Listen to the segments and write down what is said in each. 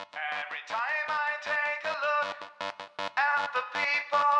Every time I take a look at the people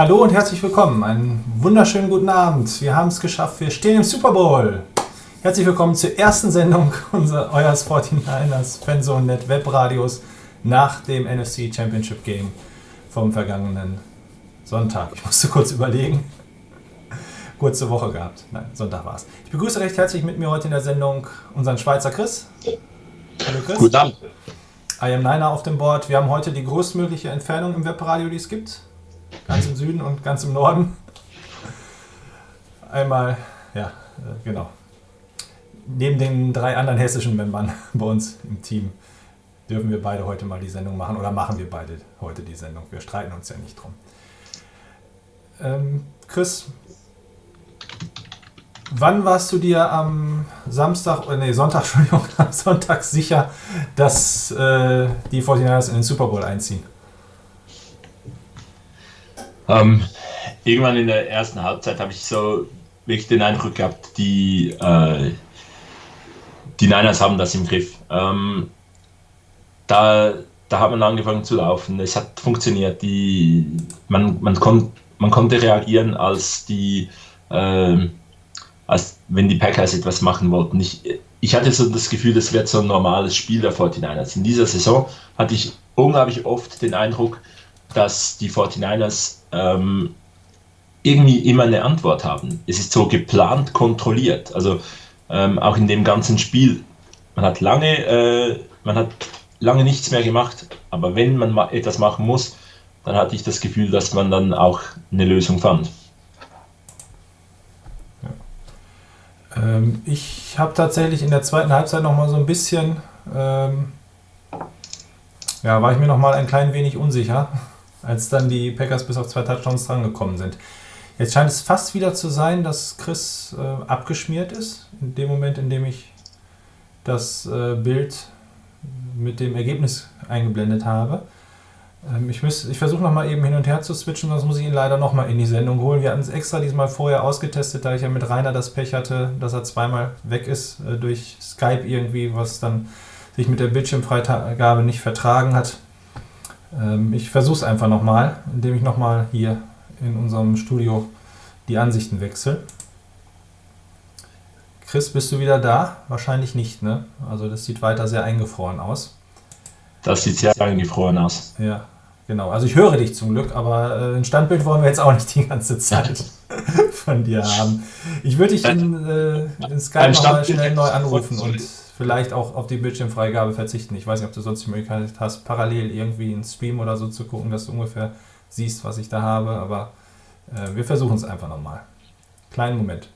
Hallo und herzlich willkommen. Einen wunderschönen guten Abend. Wir haben es geschafft. Wir stehen im Super Bowl. Herzlich willkommen zur ersten Sendung unserer eures 49ers Fanzone.net Webradios nach dem NFC Championship Game vom vergangenen Sonntag. Ich musste kurz überlegen. Kurze Woche gehabt. Nein, Sonntag war es. Ich begrüße recht herzlich mit mir heute in der Sendung unseren Schweizer Chris. Hallo Chris. Guten Abend. I am Niner auf dem Board. Wir haben heute die größtmögliche Entfernung im Webradio, die es gibt ganz im Süden und ganz im Norden. Einmal, ja, äh, genau. Neben den drei anderen hessischen Membern bei uns im Team dürfen wir beide heute mal die Sendung machen oder machen wir beide heute die Sendung. Wir streiten uns ja nicht drum. Ähm, Chris, wann warst du dir am Samstag, äh, nee, Sonntag, Entschuldigung, am Sonntag sicher, dass äh, die 49ers in den Super Bowl einziehen? Ähm, irgendwann in der ersten Halbzeit habe ich so wirklich den Eindruck gehabt, die, äh, die Niners haben das im Griff. Ähm, da, da hat man angefangen zu laufen. Es hat funktioniert. Die, man, man, kon, man konnte reagieren, als die äh, als wenn die Packers etwas machen wollten. Ich, ich hatte so das Gefühl, das wird so ein normales Spiel der 49ers. In dieser Saison hatte ich unglaublich oft den Eindruck, dass die 49ers ähm, irgendwie immer eine Antwort haben. Es ist so geplant, kontrolliert. Also ähm, auch in dem ganzen Spiel, man hat lange, äh, man hat lange nichts mehr gemacht, aber wenn man ma etwas machen muss, dann hatte ich das Gefühl, dass man dann auch eine Lösung fand. Ähm, ich habe tatsächlich in der zweiten Halbzeit noch mal so ein bisschen, ähm, ja, war ich mir noch mal ein klein wenig unsicher, als dann die Packers bis auf zwei Touchdowns drangekommen sind. Jetzt scheint es fast wieder zu sein, dass Chris äh, abgeschmiert ist. In dem Moment, in dem ich das äh, Bild mit dem Ergebnis eingeblendet habe. Ähm, ich ich versuche nochmal eben hin und her zu switchen, sonst muss ich ihn leider nochmal in die Sendung holen. Wir hatten es extra diesmal vorher ausgetestet, da ich ja mit Rainer das Pech hatte, dass er zweimal weg ist äh, durch Skype irgendwie, was dann sich mit der Bildschirmfreigabe nicht vertragen hat. Ähm, ich versuche es einfach nochmal, indem ich nochmal hier in unserem Studio die Ansichten wechsle. Chris, bist du wieder da? Wahrscheinlich nicht, ne? Also das sieht weiter sehr eingefroren aus. Das sieht sehr eingefroren aus. Ja, genau. Also ich höre dich zum Glück, aber äh, ein Standbild wollen wir jetzt auch nicht die ganze Zeit von dir haben. Ich würde dich in, äh, in Skype nochmal schnell neu anrufen und vielleicht auch auf die Bildschirmfreigabe verzichten. Ich weiß nicht, ob du sonst die Möglichkeit hast, parallel irgendwie einen Stream oder so zu gucken, dass du ungefähr siehst, was ich da habe, aber äh, wir versuchen es einfach nochmal. Kleinen Moment.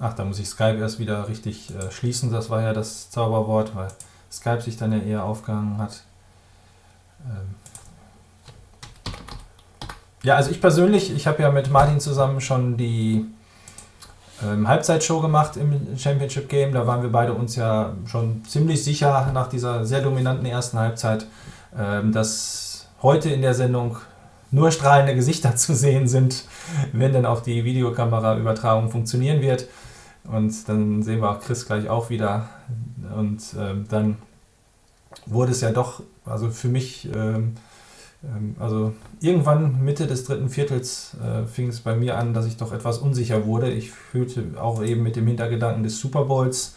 Ach, da muss ich Skype erst wieder richtig äh, schließen. Das war ja das Zauberwort, weil Skype sich dann ja eher aufgehangen hat. Ähm ja, also ich persönlich, ich habe ja mit Martin zusammen schon die ähm, Halbzeitshow gemacht im Championship Game. Da waren wir beide uns ja schon ziemlich sicher nach dieser sehr dominanten ersten Halbzeit, ähm, dass heute in der Sendung nur strahlende Gesichter zu sehen sind, wenn dann auch die Videokameraübertragung funktionieren wird. Und dann sehen wir auch Chris gleich auch wieder. Und ähm, dann wurde es ja doch, also für mich, ähm, also irgendwann Mitte des dritten Viertels äh, fing es bei mir an, dass ich doch etwas unsicher wurde. Ich fühlte auch eben mit dem Hintergedanken des Super Bowls,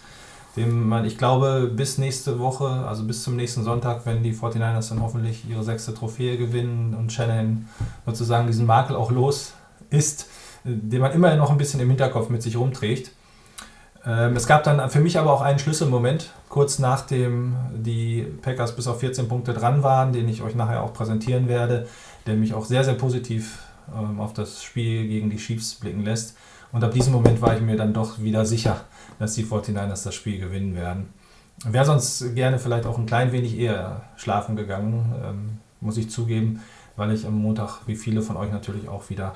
dem man, ich glaube, bis nächste Woche, also bis zum nächsten Sonntag, wenn die 49ers dann hoffentlich ihre sechste Trophäe gewinnen und Shanahan sozusagen diesen Makel auch los ist, äh, den man immer noch ein bisschen im Hinterkopf mit sich rumträgt ähm, es gab dann für mich aber auch einen Schlüsselmoment, kurz nachdem die Packers bis auf 14 Punkte dran waren, den ich euch nachher auch präsentieren werde, der mich auch sehr, sehr positiv ähm, auf das Spiel gegen die Chiefs blicken lässt. Und ab diesem Moment war ich mir dann doch wieder sicher, dass die 49ers das Spiel gewinnen werden. Wäre sonst gerne vielleicht auch ein klein wenig eher schlafen gegangen, ähm, muss ich zugeben, weil ich am Montag, wie viele von euch natürlich auch wieder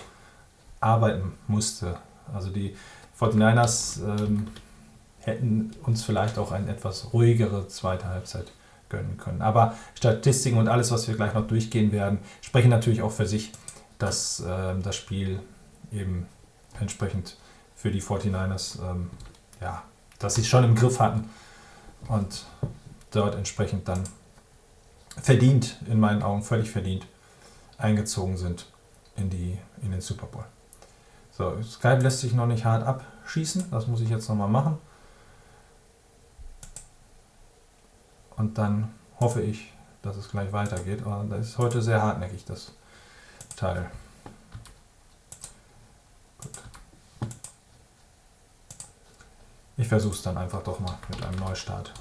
arbeiten musste. Also die 49ers ähm, hätten uns vielleicht auch eine etwas ruhigere zweite Halbzeit gönnen können. Aber Statistiken und alles, was wir gleich noch durchgehen werden, sprechen natürlich auch für sich, dass ähm, das Spiel eben entsprechend für die 49ers, ähm, ja, dass sie es schon im Griff hatten und dort entsprechend dann verdient, in meinen Augen völlig verdient, eingezogen sind in, die, in den Super Bowl. So, Skype lässt sich noch nicht hart abschießen. Das muss ich jetzt nochmal machen. Und dann hoffe ich, dass es gleich weitergeht. Aber das ist heute sehr hartnäckig, das Teil. Gut. Ich versuche es dann einfach doch mal mit einem Neustart.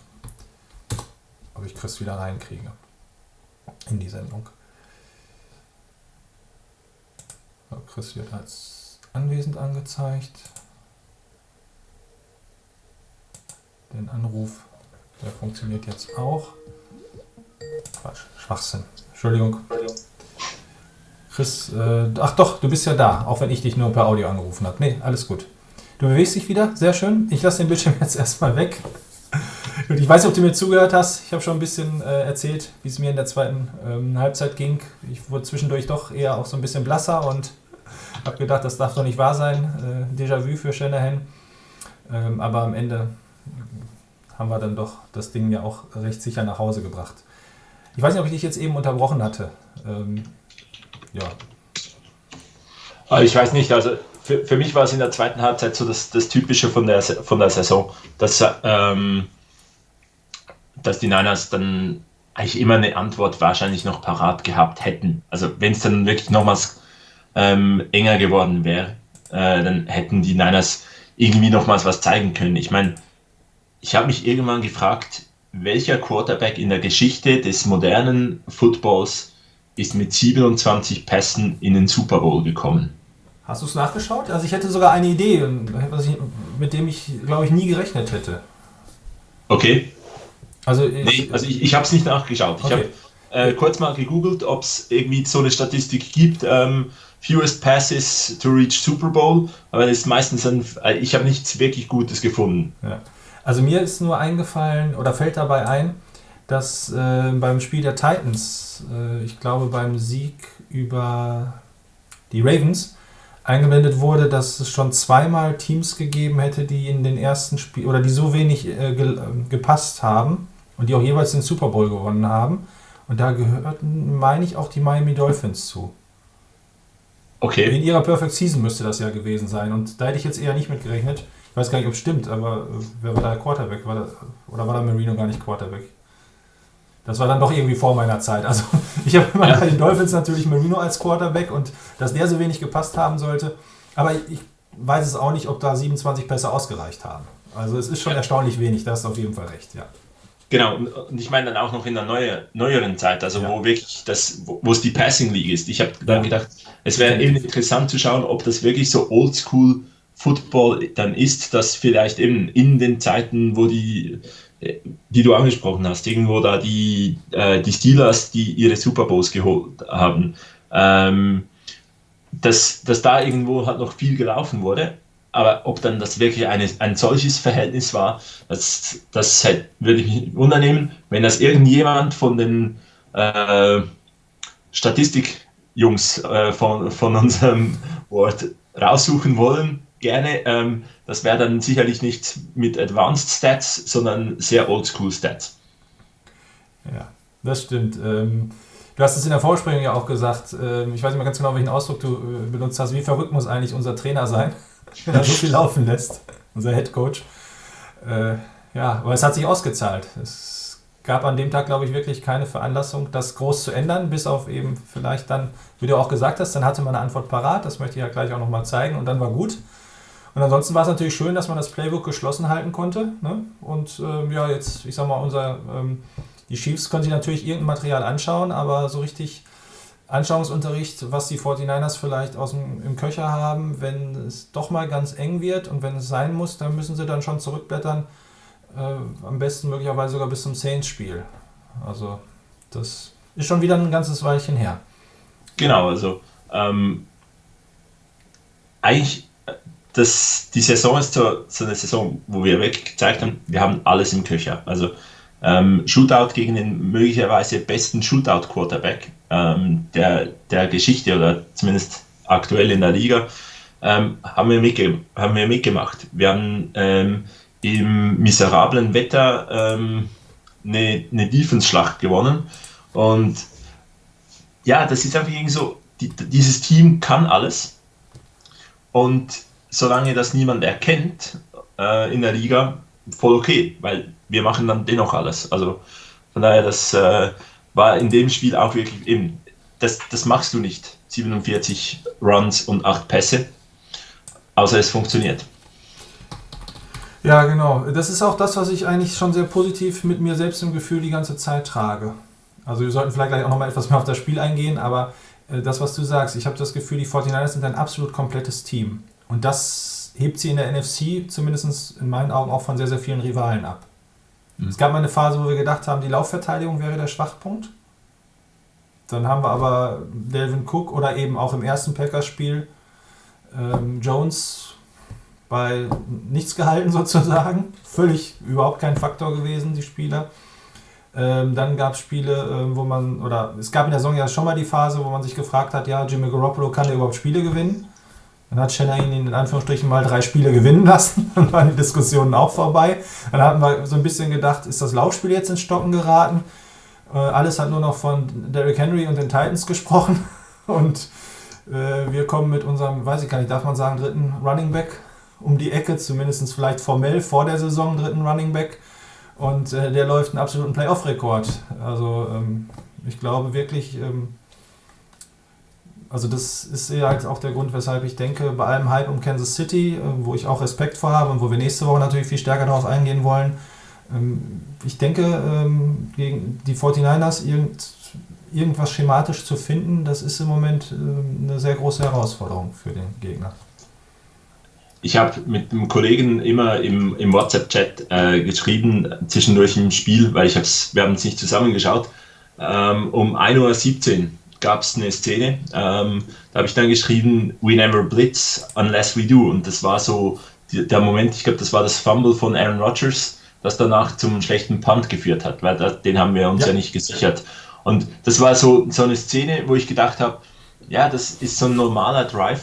Ob ich Chris wieder reinkriege in die Sendung. Chris wird als anwesend angezeigt. Den Anruf, der funktioniert jetzt auch. Quatsch, Schwachsinn. Entschuldigung. Chris, äh, ach doch, du bist ja da, auch wenn ich dich nur per Audio angerufen habe. Nee, alles gut. Du bewegst dich wieder, sehr schön. Ich lasse den Bildschirm jetzt erstmal weg. ich weiß nicht, ob du mir zugehört hast. Ich habe schon ein bisschen äh, erzählt, wie es mir in der zweiten ähm, Halbzeit ging. Ich wurde zwischendurch doch eher auch so ein bisschen blasser und habe gedacht, das darf doch nicht wahr sein. Äh, Déjà-vu für Shanahan. Ähm, aber am Ende haben wir dann doch das Ding ja auch recht sicher nach Hause gebracht. Ich weiß nicht, ob ich dich jetzt eben unterbrochen hatte. Ähm, ja. Ich weiß nicht, also für, für mich war es in der zweiten Halbzeit so das, das Typische von der, von der Saison, dass, ähm, dass die Niners dann eigentlich immer eine Antwort wahrscheinlich noch parat gehabt hätten. Also wenn es dann wirklich nochmals ähm, enger geworden wäre, äh, dann hätten die Niners irgendwie nochmals was zeigen können. Ich meine, ich habe mich irgendwann gefragt, welcher Quarterback in der Geschichte des modernen Footballs ist mit 27 Pässen in den Super Bowl gekommen? Hast du es nachgeschaut? Also ich hätte sogar eine Idee, mit dem ich, glaube ich, nie gerechnet hätte. Okay. Also ich, nee, also ich, ich habe es nicht nachgeschaut. Okay. Ich habe äh, kurz mal gegoogelt, ob es irgendwie so eine Statistik gibt. Ähm, fewest passes to reach Super Bowl, aber das ist meistens ein, äh, ich habe nichts wirklich Gutes gefunden. Ja. Also mir ist nur eingefallen oder fällt dabei ein, dass äh, beim Spiel der Titans, äh, ich glaube beim Sieg über die Ravens, eingeblendet wurde, dass es schon zweimal Teams gegeben hätte, die in den ersten Spiel oder die so wenig äh, ge gepasst haben und die auch jeweils den Super Bowl gewonnen haben. Und da gehörten, meine ich, auch die Miami Dolphins zu. Okay. In ihrer Perfect Season müsste das ja gewesen sein. Und da hätte ich jetzt eher nicht mit gerechnet. Ich weiß gar nicht, ob es stimmt, aber äh, wer war da Quarterback? War da, oder war da Marino gar nicht Quarterback? Das war dann doch irgendwie vor meiner Zeit. Also ich habe immer Ja. bei den Dolphins natürlich Marino als Quarterback und dass der so wenig gepasst haben sollte. Aber ich weiß es auch nicht, ob da 27 Pässe ausgereicht haben. Also es ist schon Ja. erstaunlich wenig, da hast du auf jeden Fall recht, ja. Genau, und ich meine dann auch noch in der neue, neueren Zeit, also Ja. wo wirklich das, wo es die Passing League ist. Ich habe dann gedacht, es wäre eben interessant zu schauen, ob das wirklich so Oldschool Football dann ist, dass vielleicht eben in den Zeiten, wo die, äh, die du angesprochen hast, irgendwo da die, äh, die Steelers, die ihre Super Bowls geholt haben, ähm, dass, dass da irgendwo halt noch viel gelaufen wurde. Aber ob dann das wirklich eine, ein solches Verhältnis war, das, das hätte- würde ich mich wundernehmen, wenn das irgendjemand von den äh, Statistikjungs äh, von, von unserem Ort raussuchen wollen, gerne. Ähm, das wäre dann sicherlich nicht mit Advanced Stats, sondern sehr Oldschool Stats. Ja, das stimmt. Ähm, du hast es in der Vorsprechung ja auch gesagt, ähm, ich weiß nicht mehr ganz genau, welchen Ausdruck du äh, benutzt hast. Wie verrückt muss eigentlich unser Trainer sein, er so viel laufen lässt, unser Head Coach. Äh, ja, aber es hat sich ausgezahlt. Es gab an dem Tag, glaube ich, wirklich keine Veranlassung, das groß zu ändern, bis auf eben vielleicht dann, wie du auch gesagt hast, dann hatte man eine Antwort parat. Das möchte ich ja gleich auch nochmal zeigen und dann war gut. Und ansonsten war es natürlich schön, dass man das Playbook geschlossen halten konnte. Ne? Und ähm, ja, jetzt, ich sag mal, unser, ähm, die Chiefs können sich natürlich irgendein Material anschauen, aber so richtig Anschauungsunterricht, was die 49ers vielleicht aus dem, im Köcher haben, wenn es doch mal ganz eng wird und wenn es sein muss, dann müssen sie dann schon zurückblättern. Äh, am besten möglicherweise sogar bis zum Saints-Spiel. Also, das ist schon wieder ein ganzes Weilchen her. Genau, also ähm, eigentlich, das, die Saison ist so, so eine Saison, wo wir wirklich gezeigt haben, wir haben alles im Köcher. Also ähm, Shootout gegen den möglicherweise besten Shootout-Quarterback ähm, der, der Geschichte oder zumindest aktuell in der Liga, ähm, haben, wir mitge haben wir mitgemacht. Wir haben ähm, im miserablen Wetter ähm, eine, eine Defense-Schlacht gewonnen und ja, das ist einfach irgendwie so, die, dieses Team kann alles. Und solange das niemand erkennt äh, in der Liga, voll okay, weil wir machen dann dennoch alles. Also von daher, das äh, war in dem Spiel auch wirklich eben, das, das machst du nicht. 47 Runs und 8 Pässe, außer es funktioniert. Ja, genau. Das ist auch das, was ich eigentlich schon sehr positiv mit mir selbst im Gefühl die ganze Zeit trage. Also wir sollten vielleicht gleich auch nochmal etwas mehr auf das Spiel eingehen, aber äh, das, was du sagst, ich habe das Gefühl, die 49ers sind ein absolut komplettes Team. Und das hebt sie in der NFC zumindest in meinen Augen auch von sehr, sehr vielen Rivalen ab. Mhm. Es gab mal eine Phase, wo wir gedacht haben, die Laufverteidigung wäre der Schwachpunkt. Dann haben wir aber Delvin Cook oder eben auch im ersten Packers-Spiel ähm, Jones bei nichts gehalten sozusagen. Völlig überhaupt kein Faktor gewesen, die Spieler. Ähm, dann gab es Spiele, ähm, wo man, oder es gab in der Saison ja schon mal die Phase, wo man sich gefragt hat, ja, Jimmy Garoppolo kann der überhaupt Spiele gewinnen? Dann hat Shanahan ihn in Anführungsstrichen mal drei Spiele gewinnen lassen. Dann waren die Diskussionen auch vorbei. Dann hatten wir so ein bisschen gedacht, ist das Laufspiel jetzt ins Stocken geraten? Äh, alles hat nur noch von Derrick Henry und den Titans gesprochen. Und äh, wir kommen mit unserem, weiß ich gar nicht, darf man sagen, dritten Running Back um die Ecke, zumindest vielleicht formell vor der Saison dritten Running Back. Und äh, der läuft einen absoluten Playoff-Rekord. Also ähm, ich glaube wirklich, ähm, also das ist halt auch der Grund, weshalb ich denke, bei allem Hype um Kansas City, äh, wo ich auch Respekt vor habe und wo wir nächste Woche natürlich viel stärker darauf eingehen wollen, ähm, ich denke, ähm, gegen die 49ers irgend, irgendwas schematisch zu finden, das ist im Moment ähm, eine sehr große Herausforderung für den Gegner. Ich habe mit einem Kollegen immer im, im WhatsApp-Chat äh, geschrieben, zwischendurch im Spiel, weil ich hab's, wir haben es nicht zusammengeschaut, ähm, um 1.17 Uhr gab es eine Szene, ähm, da habe ich dann geschrieben, we never blitz unless we do. Und das war so die, der Moment, ich glaube, das war das Fumble von Aaron Rodgers, das danach zum schlechten Punt geführt hat, weil das, den haben wir uns ja. ja nicht gesichert. Und das war so, so eine Szene, wo ich gedacht habe, ja, das ist so ein normaler Drive.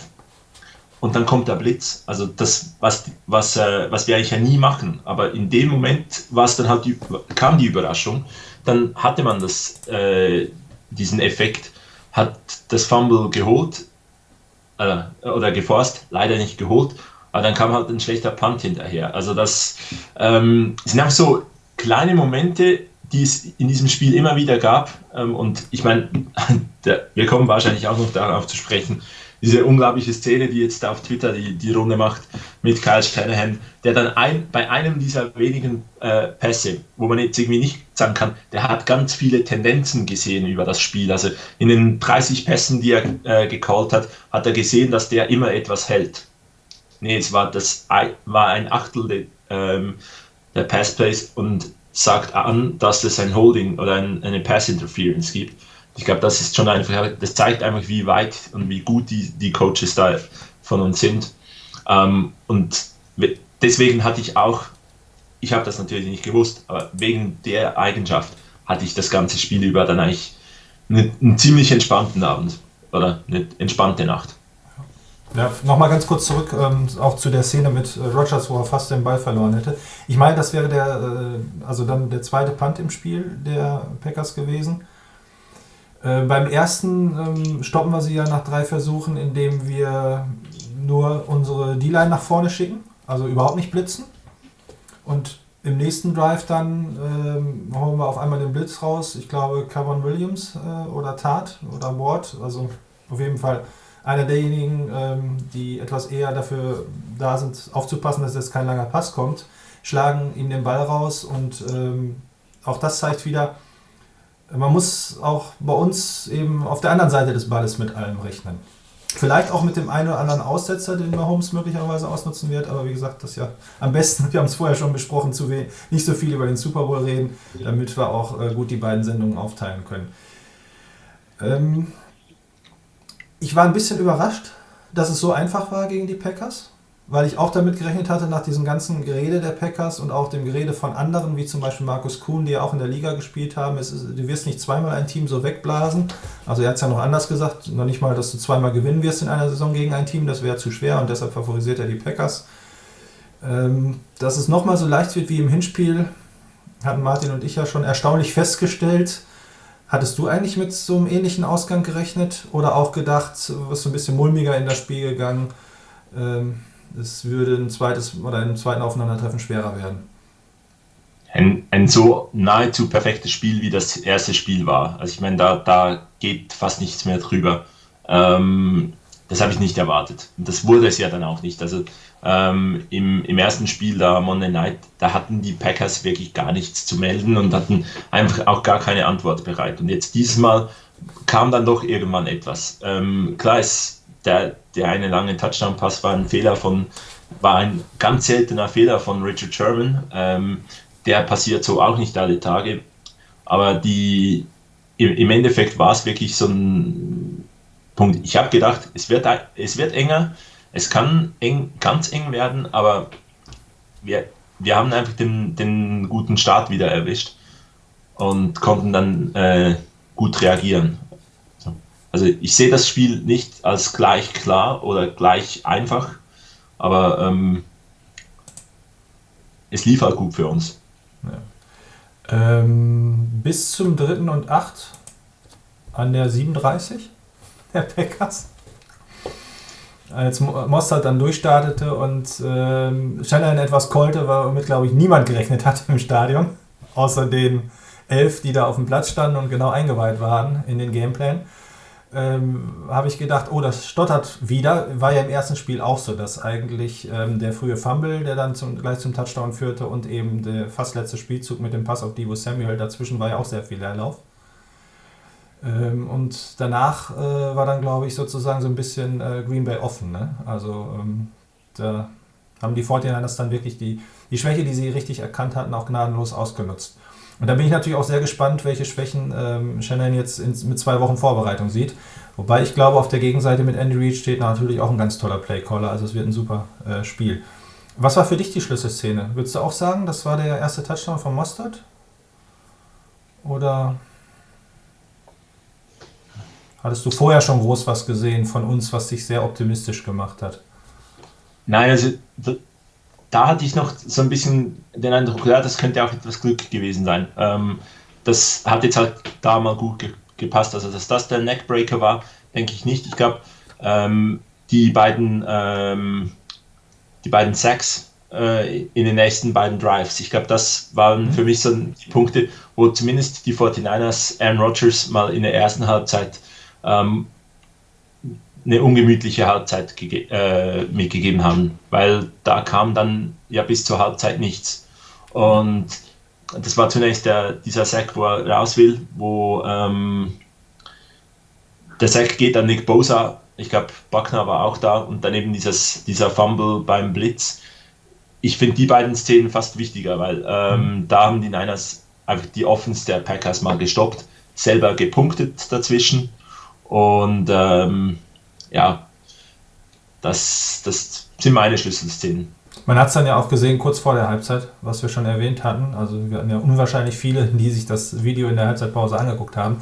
Und dann kommt der Blitz. Also das, was, was, äh, was wir eigentlich ja nie machen. Aber in dem Moment war es dann halt die, kam die Überraschung. Dann hatte man das, äh, diesen Effekt, hat das Fumble geholt äh, oder geforst, leider nicht geholt. Aber dann kam halt ein schlechter Punt hinterher. Also das ähm, sind einfach so kleine Momente, die es in diesem Spiel immer wieder gab. Ähm, und ich meine, wir kommen wahrscheinlich auch noch darauf zu sprechen, diese unglaubliche Szene, die jetzt auf Twitter die, die Runde macht mit Kyle Shanahan, der dann ein, bei einem dieser wenigen äh, Pässe, wo man jetzt irgendwie nicht sagen kann, der hat ganz viele Tendenzen gesehen über das Spiel. Also in den 30 Pässen, die er äh, gecallt hat, hat er gesehen, dass der immer etwas hält. Nee, es war, das, war ein Achtel de, ähm, der Passplays und sagt an, dass es ein Holding oder ein, eine Pass Interference gibt. Ich glaube, das ist schon einfach, das zeigt einfach, wie weit und wie gut die, die Coaches da von uns sind. Ähm, und deswegen hatte ich auch, ich habe das natürlich nicht gewusst, aber wegen der Eigenschaft hatte ich das ganze Spiel über dann eigentlich einen, einen ziemlich entspannten Abend oder eine entspannte Nacht. Ja, Nochmal ganz kurz zurück, ähm, auch zu der Szene mit äh, Rogers, wo er fast den Ball verloren hätte. Ich meine, das wäre der, äh, also dann der zweite Punt im Spiel der Packers gewesen. Äh, beim ersten ähm, stoppen wir sie ja nach drei Versuchen, indem wir nur unsere D-Line nach vorne schicken, also überhaupt nicht blitzen. Und im nächsten Drive dann ähm, holen wir auf einmal den Blitz raus. Ich glaube, Kevin Williams äh, oder Tat oder Ward, also auf jeden Fall einer derjenigen, ähm, die etwas eher dafür da sind, aufzupassen, dass jetzt kein langer Pass kommt, schlagen ihm den Ball raus und ähm, auch das zeigt wieder, man muss auch bei uns eben auf der anderen Seite des Balles mit allem rechnen. Vielleicht auch mit dem einen oder anderen Aussetzer, den Mahomes möglicherweise ausnutzen wird, aber wie gesagt, das ist ja am besten, wir haben es vorher schon besprochen, zu nicht so viel über den Super Bowl reden, damit wir auch äh, gut die beiden Sendungen aufteilen können. Ähm, ich war ein bisschen überrascht, dass es so einfach war gegen die Packers, weil ich auch damit gerechnet hatte, nach diesem ganzen Gerede der Packers und auch dem Gerede von anderen, wie zum Beispiel Markus Kuhn, die ja auch in der Liga gespielt haben, ist, du wirst nicht zweimal ein Team so wegblasen. Also er hat es ja noch anders gesagt, noch nicht mal, dass du zweimal gewinnen wirst in einer Saison gegen ein Team, das wäre zu schwer und deshalb favorisiert er die Packers. Ähm, dass es nochmal so leicht wird wie im Hinspiel, hatten Martin und ich ja schon erstaunlich festgestellt. Hattest du eigentlich mit so einem ähnlichen Ausgang gerechnet oder auch gedacht, wirst du ein bisschen mulmiger in das Spiel gegangen? Ähm, es würde ein zweites oder ein zweiten Aufeinandertreffen schwerer werden. Ein, ein so nahezu perfektes Spiel wie das erste Spiel war. Also ich meine, da, da geht fast nichts mehr drüber. Ähm, das habe ich nicht erwartet. Und das wurde es ja dann auch nicht. Also ähm, im, im ersten Spiel da Monday Night, da hatten die Packers wirklich gar nichts zu melden und hatten einfach auch gar keine Antwort bereit. Und jetzt dieses Mal kam dann doch irgendwann etwas. Ähm, klar ist der, der eine lange Touchdown-Pass war ein Fehler von, war ein ganz seltener Fehler von Richard Sherman. Ähm, der passiert so auch nicht alle Tage. Aber die, im, im Endeffekt war es wirklich so ein Punkt. Ich habe gedacht, es wird, es wird enger es kann eng, ganz eng werden, aber wir, wir haben einfach den, den guten Start wieder erwischt und konnten dann äh, gut reagieren. Also ich sehe das Spiel nicht als gleich klar oder gleich einfach, aber ähm, es lief halt gut für uns. Ja. Ähm, bis zum dritten und acht an der 37 der Packers als Mossad dann durchstartete und äh, Shannon etwas callte, womit, glaube ich, niemand gerechnet hatte im Stadion. Außer den elf, die da auf dem Platz standen und genau eingeweiht waren in den Gameplan. Ähm, habe ich gedacht, oh, das stottert wieder. War ja im ersten Spiel auch so, dass eigentlich ähm, der frühe Fumble, der dann zum, gleich zum Touchdown führte und eben der fast letzte Spielzug mit dem Pass auf Divo Samuel, dazwischen war ja auch sehr viel Leerlauf. Ähm, und danach äh, war dann, glaube ich, sozusagen so ein bisschen äh, Green Bay offen. Ne? Also ähm, da haben die 49ers dann wirklich die, die Schwäche, die sie richtig erkannt hatten, auch gnadenlos ausgenutzt. Und da bin ich natürlich auch sehr gespannt, welche Schwächen ähm, Shannon jetzt in, mit zwei Wochen Vorbereitung sieht. Wobei ich glaube, auf der Gegenseite mit Andy Reid steht natürlich auch ein ganz toller Playcaller. Also es wird ein super äh, Spiel. Was war für dich die Schlüsselszene? Würdest du auch sagen, das war der erste Touchdown von Mostert? Oder hattest du vorher schon groß was gesehen von uns, was dich sehr optimistisch gemacht hat? Nein, also da, hatte ich noch so ein bisschen den Eindruck, ja, das könnte auch etwas Glück gewesen sein. Ähm, das hat jetzt halt da mal gut ge gepasst. Also, dass das der Neckbreaker war, denke ich nicht. Ich glaube, ähm, die beiden, ähm, die beiden Sacks äh, in den nächsten beiden Drives, ich glaube, das waren für mich so die Punkte, wo zumindest die 49ers Aaron Rodgers mal in der ersten Halbzeit ähm, eine ungemütliche Halbzeit äh, mitgegeben haben, weil da kam dann ja bis zur Halbzeit nichts. Und das war zunächst der, dieser Sack, wo er raus will, wo ähm, der Sack geht an Nick Bosa. Ich glaube, Buckner war auch da und dann eben dieses, dieser Fumble beim Blitz. Ich finde die beiden Szenen fast wichtiger, weil ähm, mhm. da haben die Niners einfach die Offense der Packers mal gestoppt, selber gepunktet dazwischen und ähm, ja, das, das sind meine Schlüsselszenen. Man hat es dann ja auch gesehen, kurz vor der Halbzeit, was wir schon erwähnt hatten. Also wir hatten ja unwahrscheinlich viele, die sich das Video in der Halbzeitpause angeguckt haben,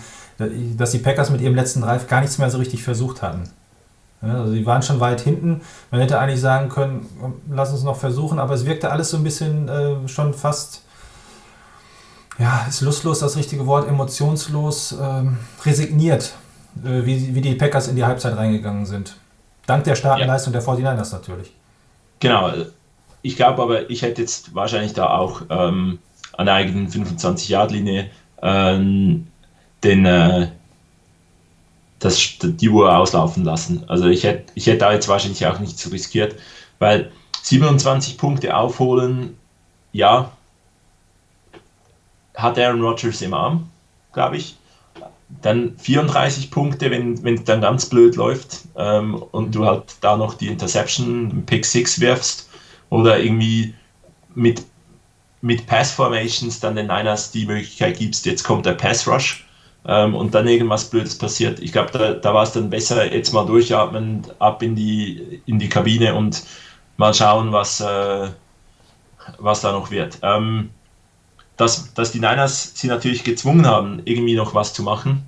dass die Packers mit ihrem letzten Drive gar nichts mehr so richtig versucht hatten. also sie waren schon weit hinten. Man hätte eigentlich sagen können, lass uns noch versuchen, aber es wirkte alles so ein bisschen äh, schon fast, ja, ist lustlos das richtige Wort, emotionslos, äh, resigniert, wie, wie die Packers in die Halbzeit reingegangen sind. Dank der starken ja. Leistung der 49ers natürlich. Genau, ich glaube aber, ich hätte jetzt wahrscheinlich da auch ähm, an der eigenen 25-Yard-Linie ähm, den, äh, das, die Uhr auslaufen lassen. Also ich hätte, ich hätte da jetzt wahrscheinlich auch nicht so riskiert, weil 27 Punkte aufholen, ja, hat Aaron Rodgers im Arm, glaube ich. Dann 34 Punkte, wenn es dann ganz blöd läuft ähm, und du halt da noch die Interception, Pick 6 wirfst oder irgendwie mit, mit Pass Formations dann den Niners die Möglichkeit gibst, jetzt kommt der Pass Rush ähm, und dann irgendwas Blödes passiert. Ich glaube, da, da war es dann besser, jetzt mal durchatmen, ab in die, in die Kabine und mal schauen, was, äh, was da noch wird. Ähm, dass, dass die Niners sie natürlich gezwungen haben, irgendwie noch was zu machen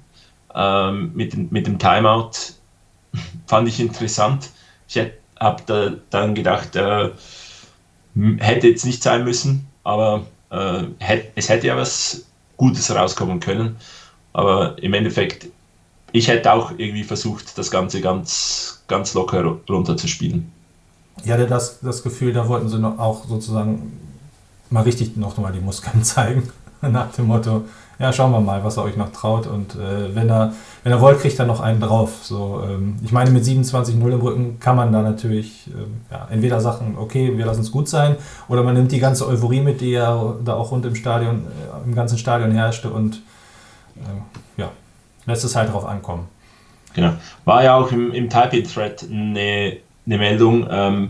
ähm, mit, mit dem Timeout, fand ich interessant. Ich habe da dann gedacht, äh, Hätte jetzt nicht sein müssen, aber äh, es hätte ja was Gutes rauskommen können. Aber im Endeffekt, ich hätte auch irgendwie versucht, das Ganze ganz, ganz locker runterzuspielen. Ich hatte das, das Gefühl, da wollten sie noch auch sozusagen mal richtig noch mal die Muskeln zeigen. Nach dem Motto, ja, schauen wir mal, was er euch noch traut. Und äh, wenn, er, wenn er wollt, kriegt er noch einen drauf. So, ähm, ich meine, mit 27-0 im Rücken kann man da natürlich ähm, ja, entweder sagen, okay, wir lassen es gut sein, oder man nimmt die ganze Euphorie mit, die ja da auch rund im Stadion, äh, im ganzen Stadion herrschte und äh, ja, lässt es halt drauf ankommen. Genau. War ja auch im, im Typing-Thread eine, eine Meldung, ähm,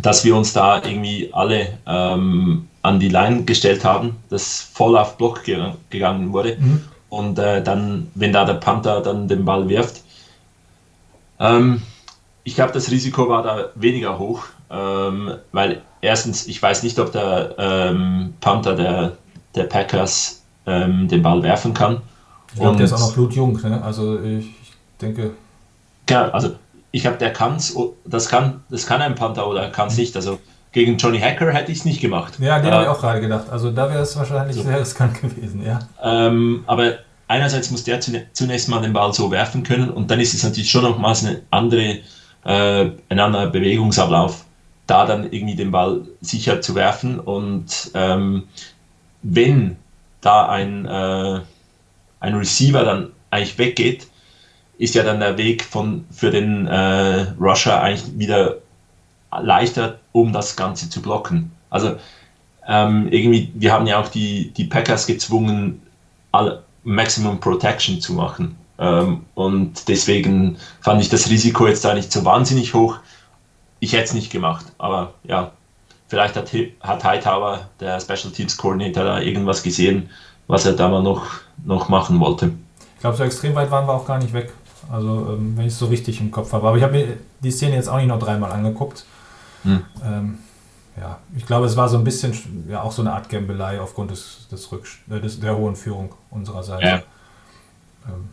dass wir uns da irgendwie alle ähm, an die Line gestellt haben, das voll auf Block ge gegangen wurde. Mhm. Und äh, dann, wenn da der Panther dann den Ball wirft, ähm, ich glaube, das Risiko war da weniger hoch, ähm, weil erstens, ich weiß nicht, ob der ähm, Panther der, der Packers ähm, den Ball werfen kann. Ich glaube, der ist auch noch blutjung, ne? also ich, ich denke. Ja, also ich glaube, der kann es, das kann, das kann ein Panther oder er kann es nicht. Also gegen Johnny Hacker hätte ich es nicht gemacht. Ja, den äh, habe ich auch gerade gedacht. Also da wäre es wahrscheinlich so. sehr riskant gewesen, ja. Ähm, aber einerseits muss der zunächst mal den Ball so werfen können und dann ist es natürlich schon nochmals eine andere, äh, ein anderer Bewegungsablauf, da dann irgendwie den Ball sicher zu werfen und ähm, wenn da ein, äh, ein Receiver dann eigentlich weggeht, ist ja dann der Weg von, für den äh, Rusher eigentlich wieder leichter, um das Ganze zu blocken. Also ähm, irgendwie, wir haben ja auch die, die Packers gezwungen, alle Maximum Protection zu machen. Ähm, und deswegen fand ich das Risiko jetzt da nicht so wahnsinnig hoch. Ich hätte es nicht gemacht, aber ja, vielleicht hat, hat Hightower, der Special Teams Coordinator, da irgendwas gesehen, was er da mal noch, noch machen wollte. Ich glaube, so extrem weit waren wir auch gar nicht weg. Also, ähm, wenn ich es so richtig im Kopf habe. Aber ich habe mir die Szene jetzt auch nicht noch dreimal angeguckt. Hm. Ähm, ja, ich glaube, es war so ein bisschen ja auch so eine Art Gambelei aufgrund des, des, Rücks äh, des der hohen Führung unserer Seite. Ja. Ähm,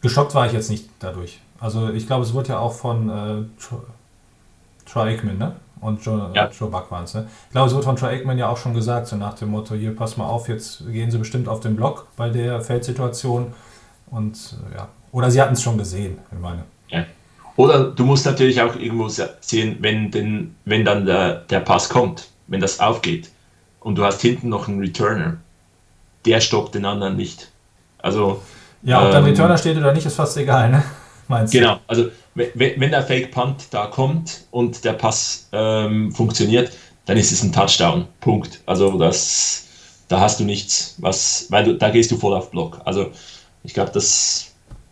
geschockt war ich jetzt nicht dadurch. Also ich glaube, es wurde ja auch von äh, Tro- Troy Aikman, ne? Und Joe, Ja. äh, Joe Buck waren es, ne? Ich glaube, es wurde von Troy Aikman ja auch schon gesagt, so nach dem Motto, hier, pass mal auf, jetzt gehen sie bestimmt auf den Block bei der Feldsituation. Und äh, ja, oder sie hatten es schon gesehen, ich meine. Ja. Oder du musst natürlich auch irgendwo se- sehen, wenn, den, wenn dann der, der Pass kommt, wenn das aufgeht und du hast hinten noch einen Returner, der stoppt den anderen nicht. Also, Ja, ob dann Ähm, Returner steht oder nicht, ist fast egal, ne? Meinst genau, also we- we- wenn der Fake Punt da kommt und der Pass ähm, funktioniert, dann ist es ein Touchdown. Punkt. Also das, da hast du nichts, was, weil du, da gehst du voll auf Block. Also ich glaube, das,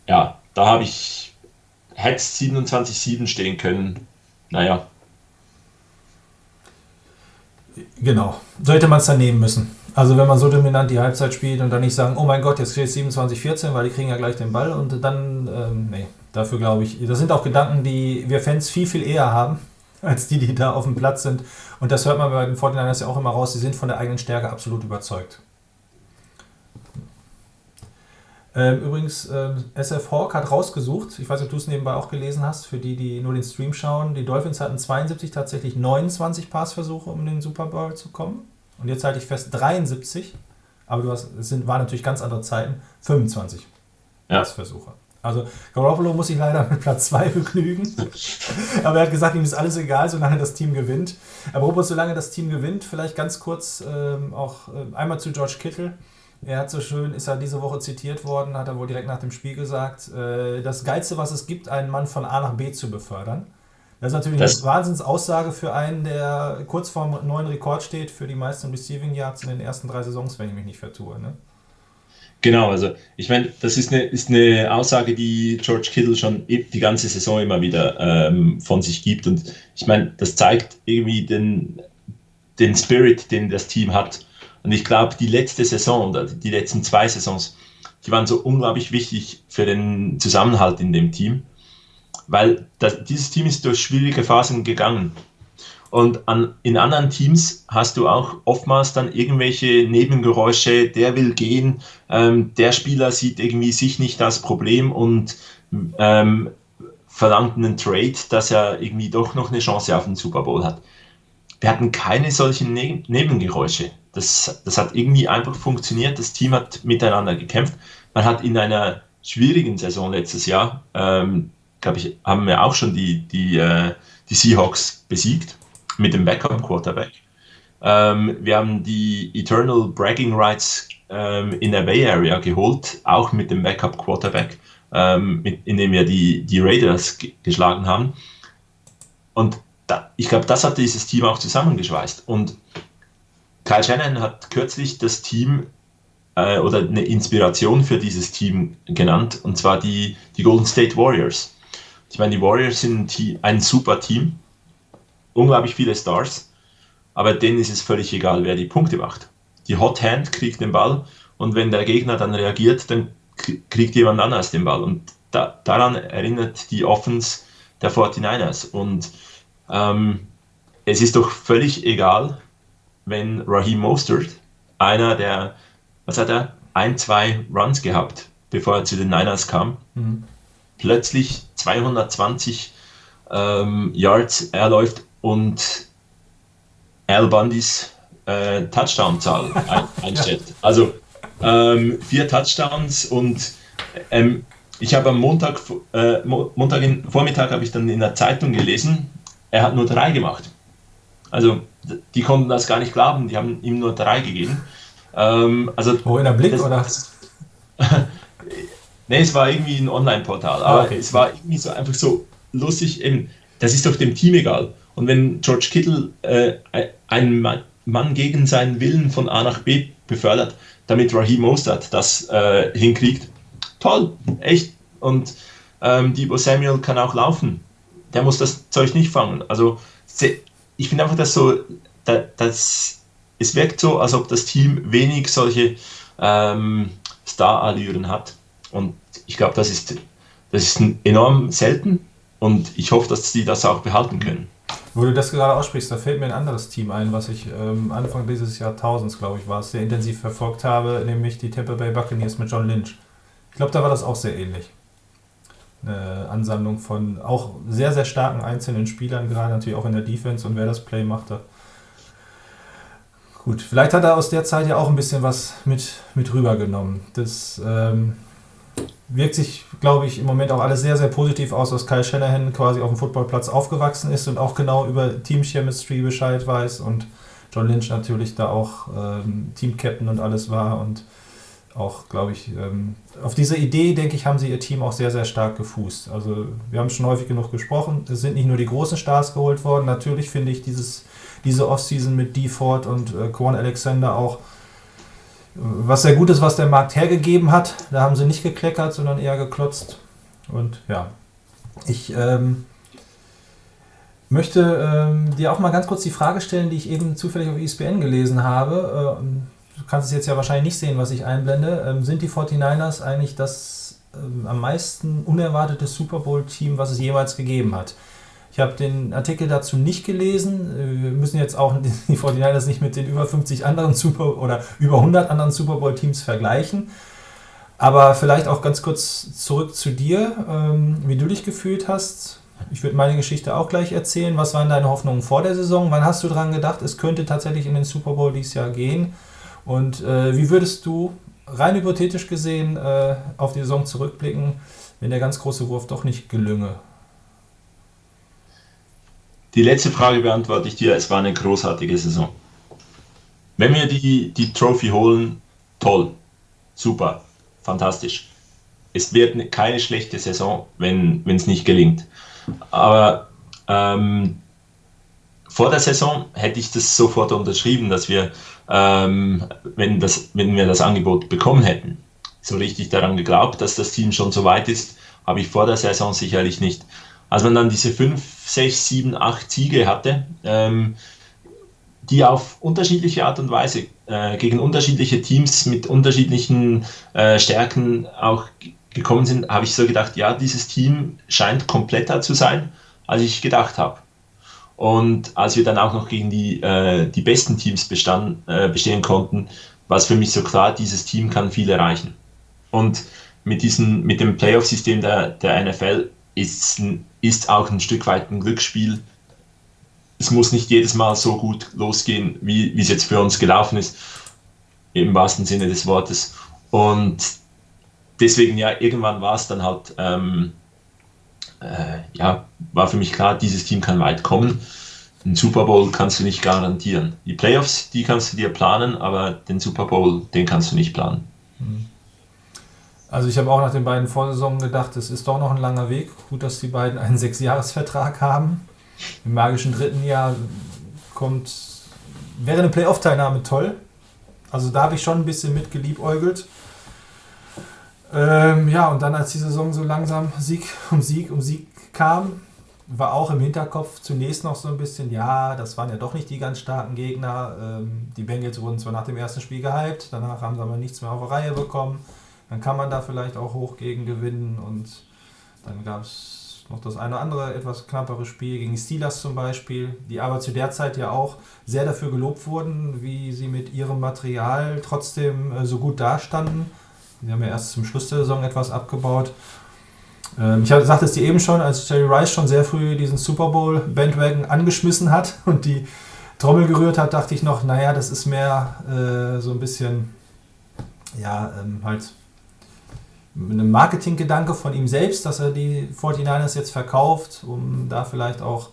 ja, da habe ich, hätte 27-7 stehen können. Naja? Genau. So hätte man es dann nehmen müssen. Also wenn man so dominant die Halbzeit spielt und dann nicht sagen, oh mein Gott, jetzt steht es 27-14, weil die kriegen ja gleich den Ball und dann, ähm, nee, dafür glaube ich, das sind auch Gedanken, die wir Fans viel, viel eher haben, als die, die da auf dem Platz sind. Und das hört man bei den 49ers ja auch immer raus, sie sind von der eigenen Stärke absolut überzeugt. Ähm, übrigens, ähm, SF Hawk hat rausgesucht, ich weiß nicht, ob du es nebenbei auch gelesen hast, für die, die nur den Stream schauen, die Dolphins hatten 72, tatsächlich 29 Passversuche, um in den Super Bowl zu kommen. Und jetzt halte ich fest 73, aber du hast, es sind, waren natürlich ganz andere Zeiten, 25 Ja. Passversuche. Also Garoppolo muss sich leider mit Platz 2 begnügen. Aber er hat gesagt, ihm ist alles egal, solange das Team gewinnt. Aber Robert, solange das Team gewinnt, vielleicht ganz kurz ähm, auch äh, einmal zu George Kittle. Er hat so schön, ist er diese Woche zitiert worden, hat er wohl direkt nach dem Spiel gesagt, äh, das Geilste, was es gibt, einen Mann von A nach B zu befördern. Das ist natürlich Das- eine Wahnsinnsaussage für einen, der kurz vor dem neuen Rekord steht für die meisten Receiving Yards in den ersten drei Saisons, wenn ich mich nicht vertue. Ne? Genau, also ich meine, das ist eine, ist eine Aussage, die George Kittle schon i- die ganze Saison immer wieder ähm, von sich gibt. Und ich meine, das zeigt irgendwie den, den Spirit, den das Team hat. Und ich glaube, die letzte Saison oder die letzten zwei Saisons, die waren so unglaublich wichtig für den Zusammenhalt in dem Team, weil das, dieses Team ist durch schwierige Phasen gegangen. Und an, in anderen Teams hast du auch oftmals dann irgendwelche Nebengeräusche, der will gehen, ähm, der Spieler sieht irgendwie sich nicht als Problem und ähm, verlangt einen Trade, dass er irgendwie doch noch eine Chance auf den Super Bowl hat. Wir hatten keine solchen ne Nebengeräusche. Das, das hat irgendwie einfach funktioniert. Das Team hat miteinander gekämpft. Man hat in einer schwierigen Saison letztes Jahr, ähm, glaube ich, haben wir auch schon die, die, äh, die Seahawks besiegt mit dem Backup-Quarterback. Ähm, wir haben die Eternal Bragging Rights ähm, in der Bay Area geholt, auch mit dem Backup-Quarterback, ähm, mit, wir die, die Raiders ge geschlagen haben. Und da, ich glaube, das hat dieses Team auch zusammengeschweißt. Und Kyle Shannon hat kürzlich das Team äh, oder eine Inspiration für dieses Team genannt, und zwar die, die Golden State Warriors. Ich meine, die Warriors sind ein, Team, ein super Team, unglaublich viele Stars, aber denen ist es völlig egal, wer die Punkte macht. Die Hot Hand kriegt den Ball und wenn der Gegner dann reagiert, dann kriegt jemand anders den Ball. Und da, daran erinnert die Offense der 49ers. Und ähm, es ist doch völlig egal, wenn Raheem Mostert, einer der, was hat er, ein, zwei Runs gehabt, bevor er zu den Niners kam, Mhm. plötzlich 220 ähm, Yards erläuft und Al Bundys äh, Touchdown-Zahl ein, einstellt. Also ähm, vier Touchdowns und ähm, ich habe am Montag, äh, Mo Montag in, Vormittag habe ich dann in der Zeitung gelesen, er hat nur drei gemacht. Also die konnten das gar nicht glauben, die haben ihm nur drei gegeben. Ähm, also Wo in der Blick Das- oder? Nee, es war irgendwie ein Online-Portal, aber Ah, okay. es war irgendwie so einfach so lustig, eben, das ist doch dem Team egal. Und wenn George Kittle äh, einen Ma- Mann gegen seinen Willen von A nach B befördert, damit Raheem Mostert das äh, hinkriegt, toll, echt. Und ähm, Debo Samuel kann auch laufen. Der muss das Zeug nicht fangen. Also ich finde einfach, dass so da, das, es wirkt so, als ob das Team wenig solche ähm, Star-Allüren hat. Und ich glaube, das ist, das ist enorm selten und ich hoffe, dass sie das auch behalten können. Wo du das gerade aussprichst, da fällt mir ein anderes Team ein, was ich ähm, Anfang dieses Jahrtausends, glaube ich, war es, sehr intensiv verfolgt habe, nämlich die Tampa Bay Buccaneers mit John Lynch. Ich glaube, da war das auch sehr ähnlich. Eine Ansammlung von auch sehr, sehr starken einzelnen Spielern, gerade natürlich auch in der Defense und wer das Play machte. Gut, vielleicht hat er aus der Zeit ja auch ein bisschen was mit, mit rübergenommen. Das ähm, wirkt sich, glaube ich, im Moment auch alles sehr, sehr positiv aus, dass Kyle Shanahan quasi auf dem Footballplatz aufgewachsen ist und auch genau über Team Chemistry Bescheid weiß und John Lynch natürlich da auch ähm, Team-Captain und alles war und auch, glaube ich, ähm, auf diese Idee, denke ich, haben sie ihr Team auch sehr, sehr stark gefußt. Also wir haben schon häufig genug gesprochen, es sind nicht nur die großen Stars geholt worden, natürlich finde ich dieses, diese Offseason mit D. Ford und äh, Quan Alexander auch was sehr gut ist, was der Markt hergegeben hat. Da haben sie nicht gekleckert, sondern eher geklotzt. Und ja, ich ähm, möchte ähm, dir auch mal ganz kurz die Frage stellen, die ich eben zufällig auf ESPN gelesen habe. Ähm, kannst es jetzt ja wahrscheinlich nicht sehen, was ich einblende. Ähm, sind die 49ers eigentlich das ähm, am meisten unerwartete Super Bowl-Team, was es jeweils gegeben hat? Ich habe den Artikel dazu nicht gelesen. Äh, wir müssen jetzt auch die 49ers nicht mit den über 50 anderen Super oder über 100 anderen Super Bowl Teams vergleichen. Aber vielleicht auch ganz kurz zurück zu dir, ähm, wie du dich gefühlt hast. Ich würde meine Geschichte auch gleich erzählen. Was waren deine Hoffnungen vor der Saison? Wann hast du daran gedacht, es könnte tatsächlich in den Super Bowl dieses Jahr gehen? Und äh, wie würdest du rein hypothetisch gesehen äh, auf die Saison zurückblicken, wenn der ganz große Wurf doch nicht gelünge? Die letzte Frage beantworte ich dir. Es war eine großartige Saison. Wenn wir die, die Trophy holen, toll, super, fantastisch. Es wird keine schlechte Saison, wenn es nicht gelingt. Aber ähm, vor der Saison hätte ich das sofort unterschrieben, dass wir, ähm, wenn, das, wenn wir das Angebot bekommen hätten, so richtig daran geglaubt, dass das Team schon so weit ist, habe ich vor der Saison sicherlich nicht als man dann diese fünf, sechs, sieben, acht Siege hatte, ähm, die auf unterschiedliche Art und Weise äh, gegen unterschiedliche Teams mit unterschiedlichen äh, Stärken auch gekommen sind, habe ich so gedacht, ja, dieses Team scheint kompletter zu sein, als ich gedacht habe. Und als wir dann auch noch gegen die, äh, die besten Teams bestand, äh, bestehen konnten, war es für mich so klar, dieses Team kann viel erreichen. Und mit, diesen, mit dem Playoff-System der, der NFL ist, ist auch ein Stück weit ein Glücksspiel. Es muss nicht jedes Mal so gut losgehen, wie, wie es jetzt für uns gelaufen ist, im wahrsten Sinne des Wortes. Und deswegen, ja, irgendwann war es dann halt, ähm, äh, ja, war für mich klar, dieses Team kann weit kommen. Den Super Bowl kannst du nicht garantieren. Die Playoffs, die kannst du dir planen, aber den Super Bowl, den kannst du nicht planen. Mhm. Also ich habe auch nach den beiden Vorsaisons gedacht, es ist doch noch ein langer Weg. Gut, dass die beiden einen Sechsjahresvertrag haben. Im magischen dritten Jahr kommt, wäre eine Playoff-Teilnahme toll. Also da habe ich schon ein bisschen mit geliebäugelt. Ähm, ja, und dann als die Saison so langsam Sieg um Sieg um Sieg kam, war auch im Hinterkopf zunächst noch so ein bisschen, ja, das waren ja doch nicht die ganz starken Gegner. Ähm, die Bengals wurden zwar nach dem ersten Spiel gehypt, danach haben sie aber nichts mehr auf der Reihe bekommen dann kann man da vielleicht auch hoch gegen gewinnen und dann gab es noch das eine oder andere etwas knappere Spiel gegen die Steelers zum Beispiel, die aber zu der Zeit ja auch sehr dafür gelobt wurden, wie sie mit ihrem Material trotzdem äh, so gut dastanden. Die haben ja erst zum Schluss der Saison etwas abgebaut. Ähm, ich sagte es dir eben schon, als Jerry Rice schon sehr früh diesen Super Bowl Bandwagon angeschmissen hat und die Trommel gerührt hat, dachte ich noch, naja, das ist mehr äh, so ein bisschen, ja, ähm, halt einem Marketinggedanke von ihm selbst, dass er die 49ers jetzt verkauft, um da vielleicht auch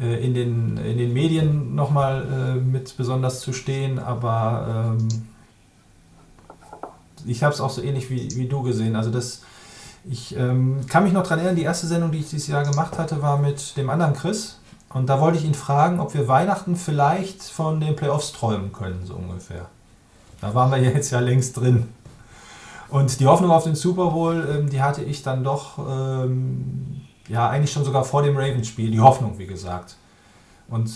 äh, in, den, in den Medien nochmal äh, mit besonders zu stehen. Aber ähm, ich habe es auch so ähnlich wie, wie du gesehen. Also das, ich ähm, kann mich noch daran erinnern, die erste Sendung, die ich dieses Jahr gemacht hatte, war mit dem anderen Chris. Und da wollte ich ihn fragen, ob wir Weihnachten vielleicht von den Playoffs träumen können, so ungefähr. Da waren wir jetzt ja längst drin. Und die Hoffnung auf den Super Bowl, ähm, die hatte ich dann doch, ähm, ja, eigentlich schon sogar vor dem Ravens-Spiel. Die Hoffnung, wie gesagt. Und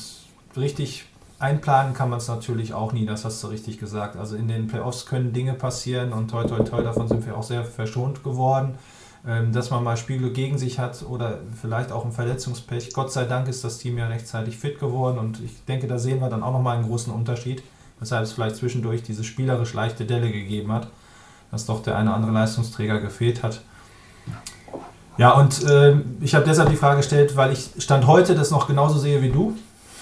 richtig einplanen kann man es natürlich auch nie, das hast du richtig gesagt. Also in den Playoffs können Dinge passieren und toi toi toi, davon sind wir auch sehr verschont geworden. Ähm, dass man mal Spiele gegen sich hat oder vielleicht auch ein Verletzungspech. Gott sei Dank ist das Team ja rechtzeitig fit geworden und ich denke, da sehen wir dann auch nochmal einen großen Unterschied, weshalb es vielleicht zwischendurch diese spielerisch leichte Delle gegeben hat, dass doch der eine oder andere Leistungsträger gefehlt hat. Ja, und äh, ich habe deshalb die Frage gestellt, weil ich Stand heute das noch genauso sehe wie du.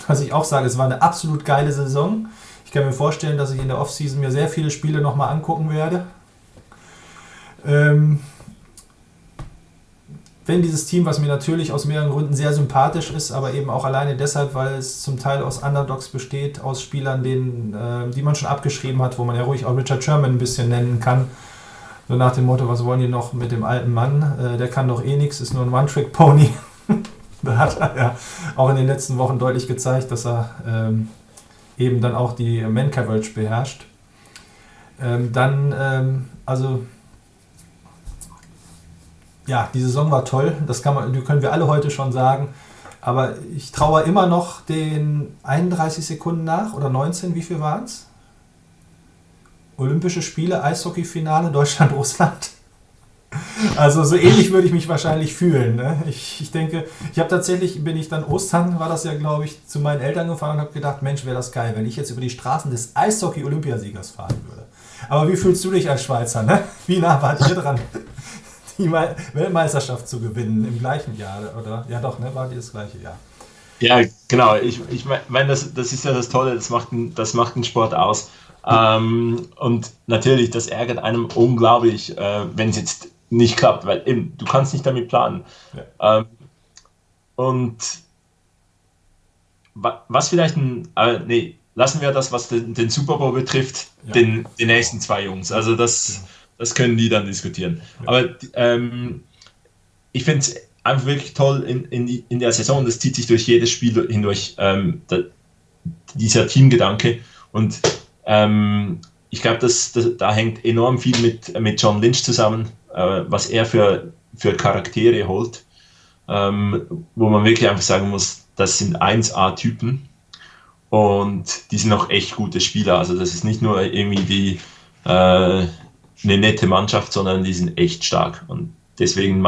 Was ich auch sage, es war eine absolut geile Saison. Ich kann mir vorstellen, dass ich in der Offseason mir sehr viele Spiele nochmal angucken werde. Ähm, wenn dieses Team, was mir natürlich aus mehreren Gründen sehr sympathisch ist, aber eben auch alleine deshalb, weil es zum Teil aus Underdogs besteht, aus Spielern, denen, äh, die man schon abgeschrieben hat, wo man ja ruhig auch Richard Sherman ein bisschen nennen kann. So nach dem Motto, was wollen die noch mit dem alten Mann? Äh, der kann doch eh nichts, ist nur ein One-Trick-Pony. da hat er ja auch in den letzten Wochen deutlich gezeigt, dass er ähm, eben dann auch die Man-Coverage beherrscht. Ähm, dann, ähm, also ja, die Saison war toll, das kann man, können wir alle heute schon sagen. Aber ich traue immer noch den 31 Sekunden nach oder 19, wie viel waren es? Olympische Spiele, Eishockey-Finale, Deutschland-Russland. Also so ähnlich würde ich mich wahrscheinlich fühlen. Ne? Ich, ich denke, ich habe tatsächlich, bin ich dann Ostern, war das ja, glaube ich, zu meinen Eltern gefahren und habe gedacht, Mensch, wäre das geil, wenn ich jetzt über die Straßen des Eishockey-Olympiasiegers fahren würde. Aber wie fühlst du dich als Schweizer? Ne? Wie nah wart ihr dran? die Weltmeisterschaft zu gewinnen im gleichen Jahr, oder? Ja, doch, ne? War die das gleiche Jahr. Ja, genau. Ich, ich meine, das, das ist ja das Tolle, das macht, das macht den Sport aus. Ähm, und natürlich, das ärgert einem unglaublich, äh, wenn es jetzt nicht klappt, weil eben, du kannst nicht damit planen. Ja. Ähm, und was vielleicht ein, äh, nee, lassen wir das, was den, den Super Bowl betrifft, ja. den, den nächsten zwei Jungs. Also das, das können die dann diskutieren. Ja. Aber ähm, ich finde es einfach wirklich toll in, in, in der Saison, das zieht sich durch jedes Spiel hindurch, ähm, da, dieser Teamgedanke. Und ähm, ich glaube, das, das, da hängt enorm viel mit, mit John Lynch zusammen, äh, was er für, für Charaktere holt, ähm, wo man wirklich einfach sagen muss, das sind 1A-Typen und die sind auch echt gute Spieler. Also das ist nicht nur irgendwie die, äh, eine nette Mannschaft, sondern die sind echt stark. Und deswegen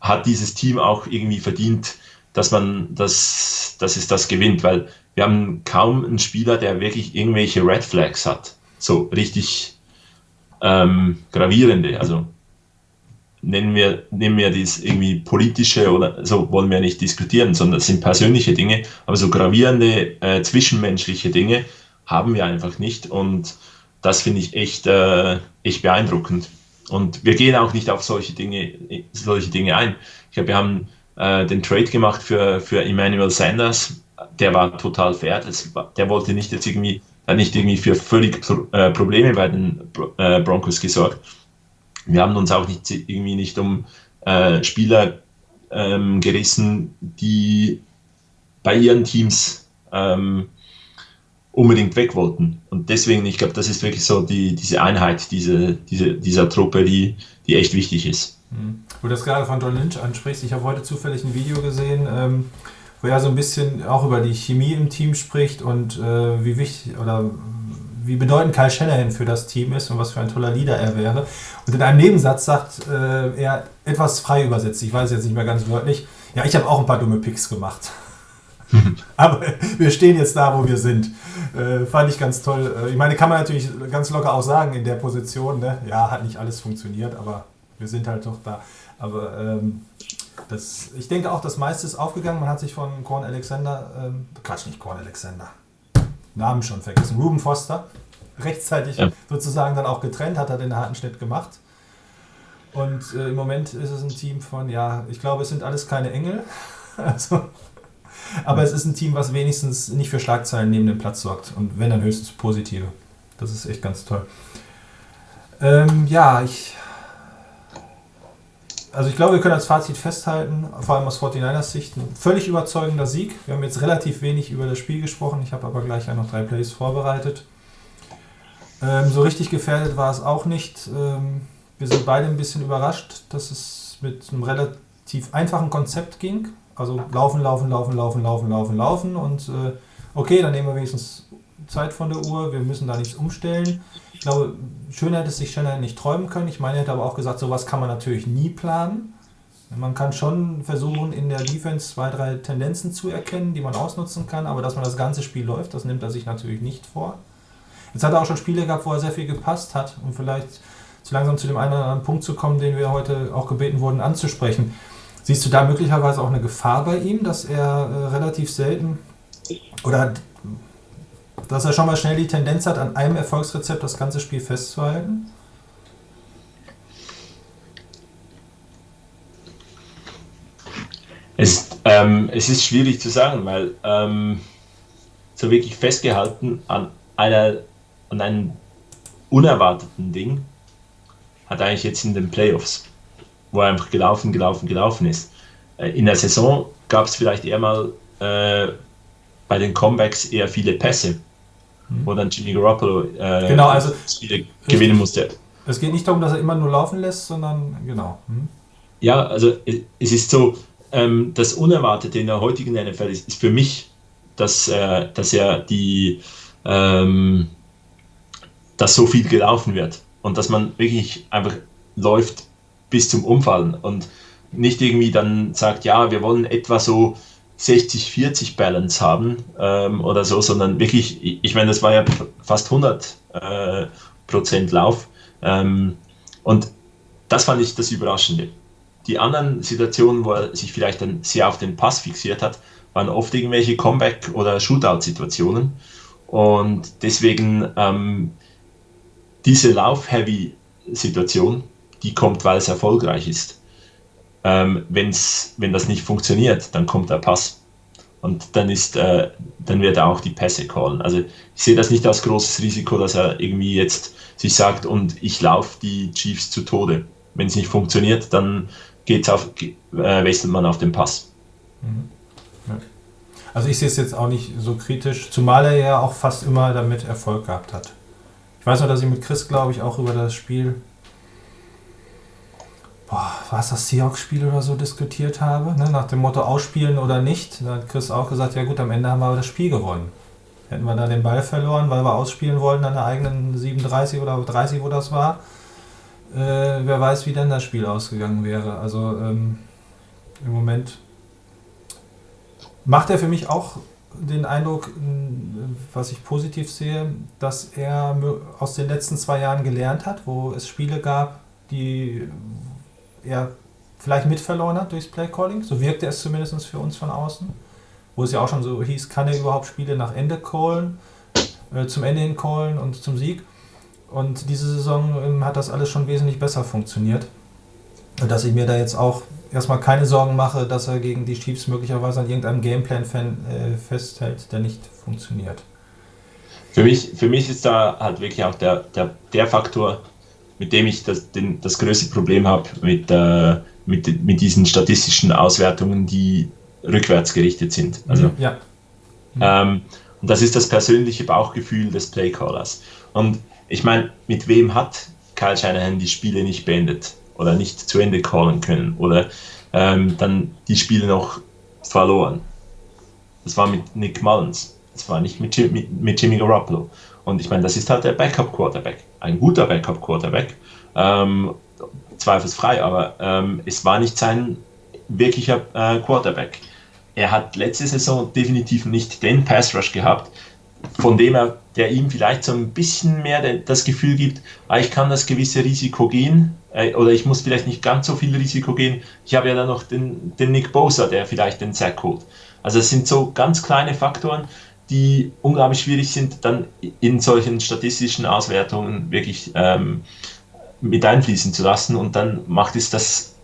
hat dieses Team auch irgendwie verdient, dass man das, dass es das gewinnt, weil wir haben kaum einen Spieler, der wirklich irgendwelche Red Flags hat. So richtig ähm, gravierende. Also nennen wir, nehmen wir das irgendwie politische oder so wollen wir nicht diskutieren, sondern das sind persönliche Dinge, aber so gravierende äh, zwischenmenschliche Dinge haben wir einfach nicht. Und das finde ich echt, äh, echt beeindruckend. Und wir gehen auch nicht auf solche Dinge, solche Dinge ein. Ich glaube, wir haben äh, den Trade gemacht für, für Emmanuel Sanders. Der war total fair. Das, der wollte nicht jetzt irgendwie, hat nicht irgendwie für völlig äh, Probleme bei den äh, Broncos gesorgt. Wir haben uns auch nicht irgendwie nicht um äh, Spieler ähm, gerissen, die bei ihren Teams ähm, unbedingt weg wollten. Und deswegen, ich glaube, das ist wirklich so die, diese Einheit diese, diese, dieser Truppe, die, die echt wichtig ist. Mhm. Wo du das gerade von Don Lynch ansprichst, ich habe heute zufällig ein Video gesehen, ähm, wo er so ein bisschen auch über die Chemie im Team spricht und äh, wie wichtig oder wie bedeutend Kyle Shanahan für das Team ist und was für ein toller Leader er wäre. Und in einem Nebensatz sagt äh, er etwas frei übersetzt, ich weiß jetzt nicht mehr ganz wörtlich, ja, ich habe auch ein paar dumme Picks gemacht. Aber wir stehen jetzt da, wo wir sind. Äh, fand ich ganz toll. Äh, ich meine, kann man natürlich ganz locker auch sagen in der Position. Ne? Ja, hat nicht alles funktioniert, aber wir sind halt doch da. Aber ähm, das, ich denke auch, das meiste ist aufgegangen. Man hat sich von Korn Alexander, ähm, Quatsch, nicht Korn Alexander, Namen schon vergessen, Ruben Foster, rechtzeitig ja. sozusagen dann auch getrennt, hat er den harten Schnitt gemacht. Und äh, im Moment ist es ein Team von, ja, ich glaube, es sind alles keine Engel. Also aber es ist ein Team, was wenigstens nicht für Schlagzeilen neben dem Platz sorgt. Und wenn dann höchstens positive. Das ist echt ganz toll. Ähm, ja, ich. Also ich glaube, wir können als Fazit festhalten, vor allem aus 49ers Sicht, ein völlig überzeugender Sieg. Wir haben jetzt relativ wenig über das Spiel gesprochen, ich habe aber gleich ja noch drei Plays vorbereitet. Ähm, so richtig gefährdet war es auch nicht. Ähm, wir sind beide ein bisschen überrascht, dass es mit einem relativ einfachen Konzept ging. Also laufen, laufen, laufen, laufen, laufen, laufen, laufen und äh, okay, dann nehmen wir wenigstens Zeit von der Uhr, wir müssen da nichts umstellen. Ich glaube, schöner hätte es sich Shanahan nicht träumen können. Ich meine, er hätte aber auch gesagt, sowas kann man natürlich nie planen. Man kann schon versuchen, in der Defense zwei, drei Tendenzen zu erkennen, die man ausnutzen kann, aber dass man das ganze Spiel läuft, das nimmt er sich natürlich nicht vor. Jetzt hat er auch schon Spiele gehabt, wo er sehr viel gepasst hat, um vielleicht zu langsam zu dem einen oder anderen Punkt zu kommen, den wir heute auch gebeten wurden anzusprechen. Siehst du da möglicherweise auch eine Gefahr bei ihm, dass er äh, relativ selten oder dass er schon mal schnell die Tendenz hat, an einem Erfolgsrezept das ganze Spiel festzuhalten? Es, ähm, es ist schwierig zu sagen, weil ähm, so wirklich festgehalten an, einer, an einem unerwarteten Ding hat eigentlich jetzt in den Playoffs, wo er einfach gelaufen, gelaufen, gelaufen ist. Äh, in der Saison gab es vielleicht eher mal äh, bei den Comebacks eher viele Pässe, Mhm. wo dann Jimmy Garoppolo äh, Genau, also- Spiele gewinnen musste. Es geht nicht darum, dass er immer nur laufen lässt, sondern genau. Hm? Ja, also es es ist so, ähm, das Unerwartete in der heutigen NFL ist, ist für mich, dass, äh, dass er die, ähm, dass so viel gelaufen wird und dass man wirklich einfach läuft bis zum Umfallen und nicht irgendwie dann sagt, ja, wir wollen etwa so 60-40 Balance haben ähm, oder so, sondern wirklich, ich- meine, das war ja fast 100 äh, Prozent Lauf ähm, und das fand ich das Überraschende. Die anderen Situationen, wo er sich vielleicht dann sehr auf den Pass fixiert hat, waren oft irgendwelche Comeback- oder Shootout-Situationen. Und deswegen ähm, diese Lauf-Heavy-Situation, die kommt, weil es erfolgreich ist. Ähm, wenn's, wenn das nicht funktioniert, dann kommt der Pass. Und dann, ist, äh, dann wird er auch die Pässe callen. Also ich sehe das nicht als großes Risiko, dass er irgendwie jetzt sich sagt, und ich laufe die Chiefs zu Tode. Wenn es nicht funktioniert, dann geht's auf, äh, wechselt man auf den Pass. Also ich sehe es jetzt auch nicht so kritisch, zumal er ja auch fast immer damit Erfolg gehabt hat. Ich weiß noch, dass ich mit Chris, glaube ich, auch über das Spiel, war es das Seahawks-Spiel oder so, diskutiert habe, ne? nach dem Motto ausspielen oder nicht. Da hat Chris auch gesagt, ja gut, am Ende haben wir aber das Spiel gewonnen. Hätten wir da den Ball verloren, weil wir ausspielen wollten an der eigenen 37 oder 30, wo das war, äh, wer weiß, wie dann das Spiel ausgegangen wäre. Also ähm, im Moment macht er für mich auch den Eindruck, m, was ich positiv sehe, dass er aus den letzten zwei Jahren gelernt hat, wo es Spiele gab, die er vielleicht mitverloren hat durchs Playcalling. So wirkte es zumindest für uns von außen. Wo es ja auch schon so hieß, kann er überhaupt Spiele nach Ende callen, äh, zum Ende hin callen und zum Sieg. Und diese Saison ähm, hat das alles schon wesentlich besser funktioniert. Und dass ich mir da jetzt auch erstmal keine Sorgen mache, dass er gegen die Chiefs möglicherweise an irgendeinem Gameplan äh, festhält, der nicht funktioniert. Für mich, für mich ist da halt wirklich auch der, der, der Faktor, mit dem ich das, den, das größte Problem habe mit, äh, mit, mit diesen statistischen Auswertungen, die rückwärts gerichtet sind. Also, ja, ähm, und das ist das persönliche Bauchgefühl des Playcallers. Und ich meine, mit wem hat Kyle Shanahan die Spiele nicht beendet oder nicht zu Ende callen können oder ähm, dann die Spiele noch verloren? Das war mit Nick Mullins. Das war nicht mit, mit, mit Jimmy Garoppolo. Und ich meine, das ist halt der Backup-Quarterback. Ein guter Backup-Quarterback. Ähm, zweifelsfrei, aber ähm, es war nicht sein wirklicher äh, Quarterback. Er hat letzte Saison definitiv nicht den Pass Rush gehabt, von dem er, der ihm vielleicht so ein bisschen mehr das Gefühl gibt, ah, ich kann das gewisse Risiko gehen äh, oder ich muss vielleicht nicht ganz so viel Risiko gehen. Ich habe ja dann noch den, den Nick Bosa, der vielleicht den Sack holt. Also es sind so ganz kleine Faktoren, die unglaublich schwierig sind, dann in solchen statistischen Auswertungen wirklich ähm, mit einfließen zu lassen. Und dann macht es das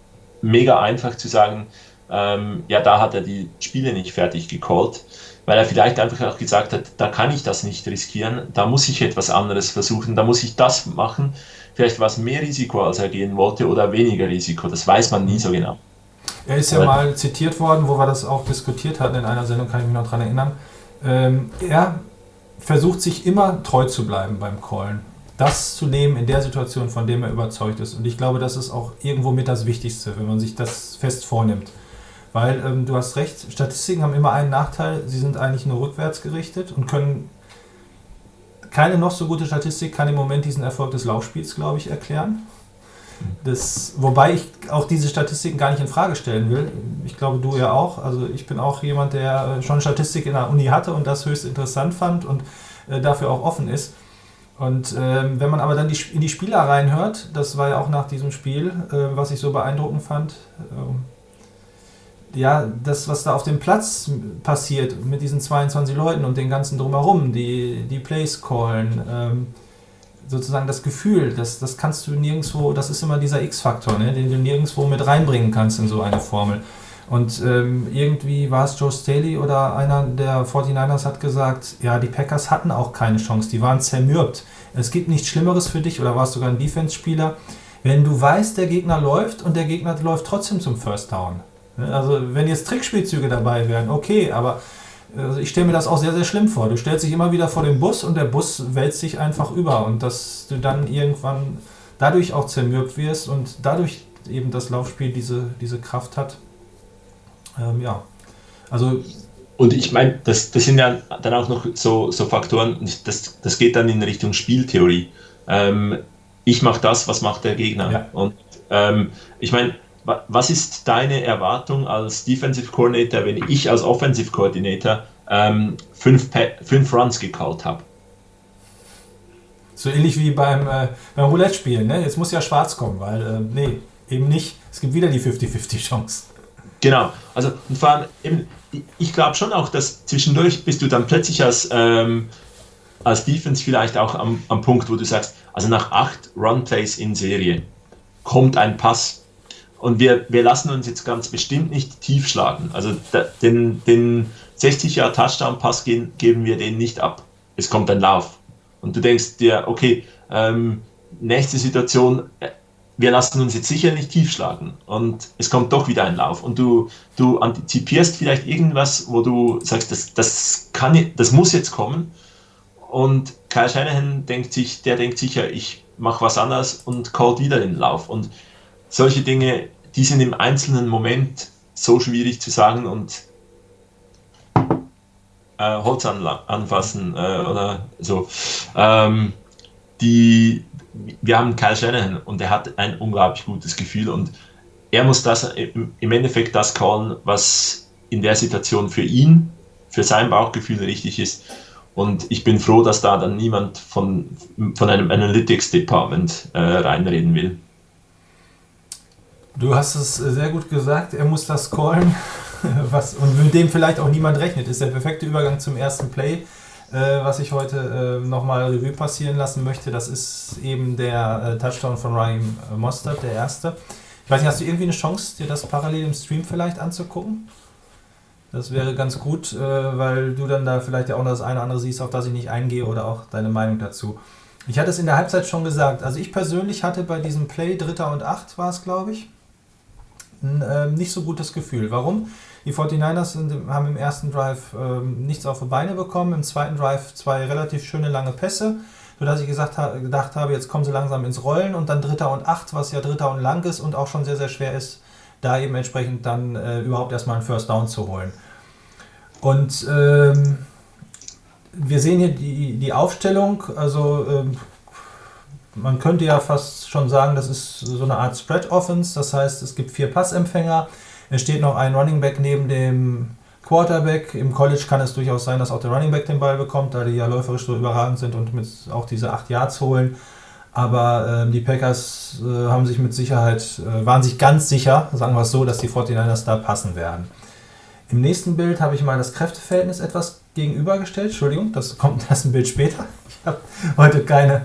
mega einfach zu sagen, ähm, ja, da hat er die Spiele nicht fertig gecallt, weil er vielleicht einfach auch gesagt hat, da kann ich das nicht riskieren, da muss ich etwas anderes versuchen, da muss ich das machen. Vielleicht war es mehr Risiko, als er gehen wollte, oder weniger Risiko, das weiß man nie so genau. Er ist ja mal zitiert worden, wo wir das auch diskutiert hatten in einer Sendung, kann ich mich noch daran erinnern. Ähm, er versucht sich immer treu zu bleiben beim Callen. Das zu nehmen in der Situation, von dem er überzeugt ist. Und ich glaube, das ist auch irgendwo mit das Wichtigste, wenn man sich das fest vornimmt. Weil ähm, du hast recht, Statistiken haben immer einen Nachteil, sie sind eigentlich nur rückwärts gerichtet und können keine noch so gute Statistik kann im Moment diesen Erfolg des Laufspiels, glaube ich, erklären. Das, wobei ich auch diese Statistiken gar nicht in Frage stellen will. Ich glaube, du ja auch. Also ich bin auch jemand, der schon Statistik in der Uni hatte und das höchst interessant fand und äh, dafür auch offen ist. Und ähm, wenn man aber dann die, in die Spieler reinhört, das war ja auch nach diesem Spiel, äh, was ich so beeindruckend fand, ähm, ja, das, was da auf dem Platz passiert mit diesen 22 Leuten und den ganzen drumherum, die, die Plays callen, ähm, sozusagen das Gefühl, das, das kannst du nirgendwo, das ist immer dieser X-Faktor, ne, den du nirgendwo mit reinbringen kannst in so eine Formel. Und ähm, irgendwie war es Joe Staley oder einer der 49ers hat gesagt, ja, die Packers hatten auch keine Chance, die waren zermürbt. Es gibt nichts Schlimmeres für dich, oder warst sogar ein Defense-Spieler, wenn du weißt, der Gegner läuft und der Gegner läuft trotzdem zum First Down. Ne, also wenn jetzt Trickspielzüge dabei wären, okay, aber also ich stelle mir das auch sehr, sehr schlimm vor. Du stellst dich immer wieder vor den Bus und der Bus wälzt sich einfach über und dass du dann irgendwann dadurch auch zermürbt wirst und dadurch eben das Laufspiel diese, diese Kraft hat. Ähm, ja, also Und ich meine, das, das sind ja dann auch noch so, so Faktoren, das, das geht dann in Richtung Spieltheorie. Ähm, ich mache das, was macht der Gegner? Ja. Und ähm, ich meine, was ist deine Erwartung als Defensive Coordinator, wenn ich als Offensive Coordinator ähm, fünf, fünf Runs gecallt habe? so ähnlich wie beim, äh, beim Roulette-Spielen. Ne? Jetzt muss ja schwarz kommen, weil, äh, nee, eben nicht. Es gibt wieder die 50-50 Chance. Genau, also und vor allem eben, ich- ich glaube schon auch, dass zwischendurch bist du dann plötzlich als, ähm, als Defense vielleicht auch am, am Punkt, wo du sagst, also nach acht Run-Plays in Serie kommt ein Pass und wir, wir lassen uns jetzt ganz bestimmt nicht tief schlagen. Also den, den 60 Jahre Touchdown-Pass gehen, geben wir den nicht ab. Es kommt ein Lauf. Und du denkst dir, okay, ähm, nächste Situation, äh, wir lassen uns jetzt sicher nicht tief schlagen und es kommt doch wieder ein Lauf und du, du antizipierst vielleicht irgendwas, wo du sagst, das, das, kann, das muss jetzt kommen und Kyle Shanahan denkt sich, der denkt sicher, ich mache was anderes und callt wieder den Lauf und solche Dinge, die sind im einzelnen Moment so schwierig zu sagen und äh, Holz anfassen äh, oder so. Ähm, die, wir haben Kyle Shanahan und er hat ein unglaublich gutes Gefühl und er muss das im im Endeffekt das callen, was in der Situation für ihn, für sein Bauchgefühl richtig ist. Und ich bin froh, dass da dann niemand von, von einem Analytics Department äh, reinreden will. Du hast es äh, sehr gut gesagt, er muss das callen, was, und mit dem vielleicht auch niemand rechnet. Ist der perfekte Übergang zum ersten Play, äh, was ich heute äh, nochmal Revue passieren lassen möchte. Das ist eben der äh, Touchdown von Ryan Mostert, der erste. Ich weiß nicht, hast du irgendwie eine Chance, dir das parallel im Stream vielleicht anzugucken? Das wäre ganz gut, äh, weil du dann da vielleicht ja auch noch das eine oder andere siehst, auf das ich nicht eingehe oder auch deine Meinung dazu. Ich hatte es in der Halbzeit schon gesagt. Also ich persönlich hatte bei diesem Play Dritter und Acht war es, glaube ich, ähm, nicht so gutes Gefühl. Warum? Die 49ers sind, haben im ersten Drive ähm, nichts auf die Beine bekommen, im zweiten Drive zwei relativ schöne lange Pässe, sodass ich gesagt ha gedacht habe, jetzt kommen sie langsam ins Rollen und dann Dritter und Acht, was ja Dritter und lang ist und auch schon sehr, sehr schwer ist, da eben entsprechend dann äh, überhaupt erstmal einen First Down zu holen. Und ähm, wir sehen hier die, die Aufstellung, also ähm, man könnte ja fast schon sagen, das ist so eine Art Spread Offense, das heißt, es gibt vier Passempfänger, es steht noch ein Running Back neben dem Quarterback. Im College kann es durchaus sein, dass auch der Running Back den Ball bekommt, da die ja läuferisch so überragend sind und mit auch diese 8 Yards holen. Aber ähm, die Packers äh, haben sich mit Sicherheit, äh, waren sich ganz sicher, sagen wir es so, dass die 49ers da passen werden. Im nächsten Bild habe ich mal das Kräfteverhältnis etwas gegenübergestellt. Entschuldigung, das kommt erst ein Bild später. Ich habe heute keine,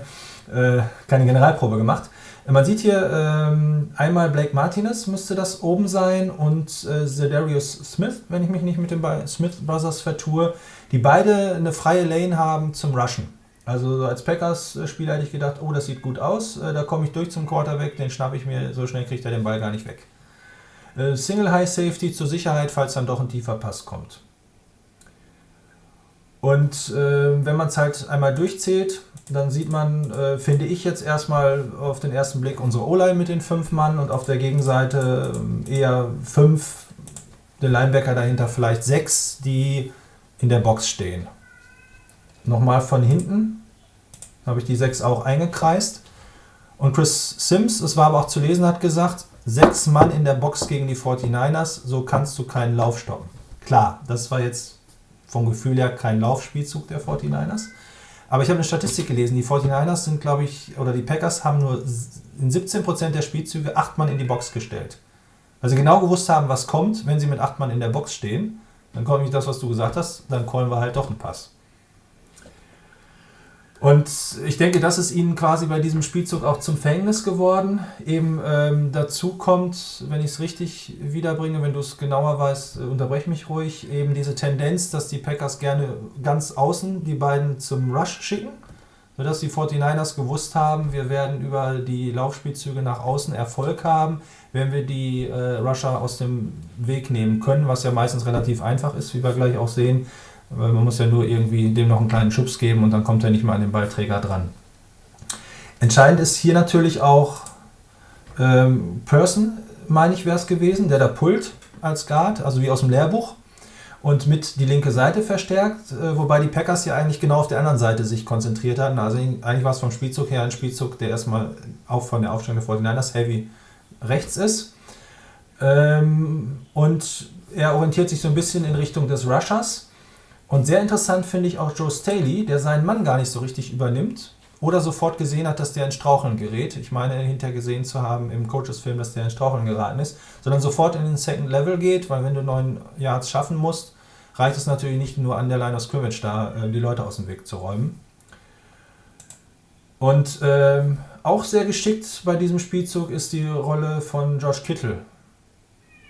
äh, keine Generalprobe gemacht. Man sieht hier ähm, einmal Blake Martinez müsste das oben sein und äh, Zedarius Smith, wenn ich mich nicht mit den Smith Brothers vertue, die beide eine freie Lane haben zum Rushen. Also so als Packers-Spieler hätte ich gedacht, oh, das sieht gut aus, äh, da komme ich durch zum Quarterback, den schnappe ich mir, so schnell kriegt er den Ball gar nicht weg. Äh, Single High Safety zur Sicherheit, falls dann doch ein tiefer Pass kommt. Und äh, wenn man es halt einmal durchzählt, dann sieht man, äh, finde ich jetzt erstmal auf den ersten Blick unsere O-Line mit den fünf Mann und auf der Gegenseite ähm, eher fünf der Linebacker dahinter vielleicht sechs, die in der Box stehen. Nochmal von hinten habe ich die sechs auch eingekreist. Und Chris Sims, es war aber auch zu lesen, hat gesagt, sechs Mann in der Box gegen die 49ers, so kannst du keinen Lauf stoppen. Klar, das war jetzt vom Gefühl her kein Laufspielzug der 49ers. Aber ich habe eine Statistik gelesen, die 49ers sind, glaube ich, oder die Packers haben nur in 17% der Spielzüge acht Mann in die Box gestellt. Weil sie genau gewusst haben, was kommt, wenn sie mit acht Mann in der Box stehen. Dann kommt nicht das, was du gesagt hast, dann callen wir halt doch einen Pass. Und ich denke, das ist ihnen quasi bei diesem Spielzug auch zum Verhängnis geworden. Eben ähm, dazu kommt, wenn ich es richtig wiederbringe, wenn du es genauer weißt, äh, unterbrech mich ruhig, eben diese Tendenz, dass die Packers gerne ganz außen die beiden zum Rush schicken, sodass die 49ers gewusst haben, wir werden über die Laufspielzüge nach außen Erfolg haben, wenn wir die äh, Rusher aus dem Weg nehmen können, was ja meistens relativ einfach ist, wie wir gleich auch sehen weil man muss ja nur irgendwie dem noch einen kleinen Schubs geben und dann kommt er nicht mehr an den Ballträger dran. Entscheidend ist hier natürlich auch ähm, Person, meine ich, wäre es gewesen, der da pullt als Guard, also wie aus dem Lehrbuch und mit die linke Seite verstärkt, äh, wobei die Packers ja eigentlich genau auf der anderen Seite sich konzentriert hatten. Also eigentlich war es vom Spielzug her ein Spielzug, der erstmal auch von der Aufstellung der 49ers heavy rechts ist. Ähm, und er orientiert sich so ein bisschen in Richtung des Rushers und sehr interessant finde ich auch Joe Staley, der seinen Mann gar nicht so richtig übernimmt oder sofort gesehen hat, dass der in Straucheln gerät. Ich meine, hinterher gesehen zu haben im Coaches-Film, dass der in Straucheln geraten ist, sondern sofort in den Second Level geht, weil wenn du neun Yards schaffen musst, reicht es natürlich nicht nur an der Line of Scrimmage da, äh, die Leute aus dem Weg zu räumen. Und ähm, auch sehr geschickt bei diesem Spielzug ist die Rolle von Josh Kittle.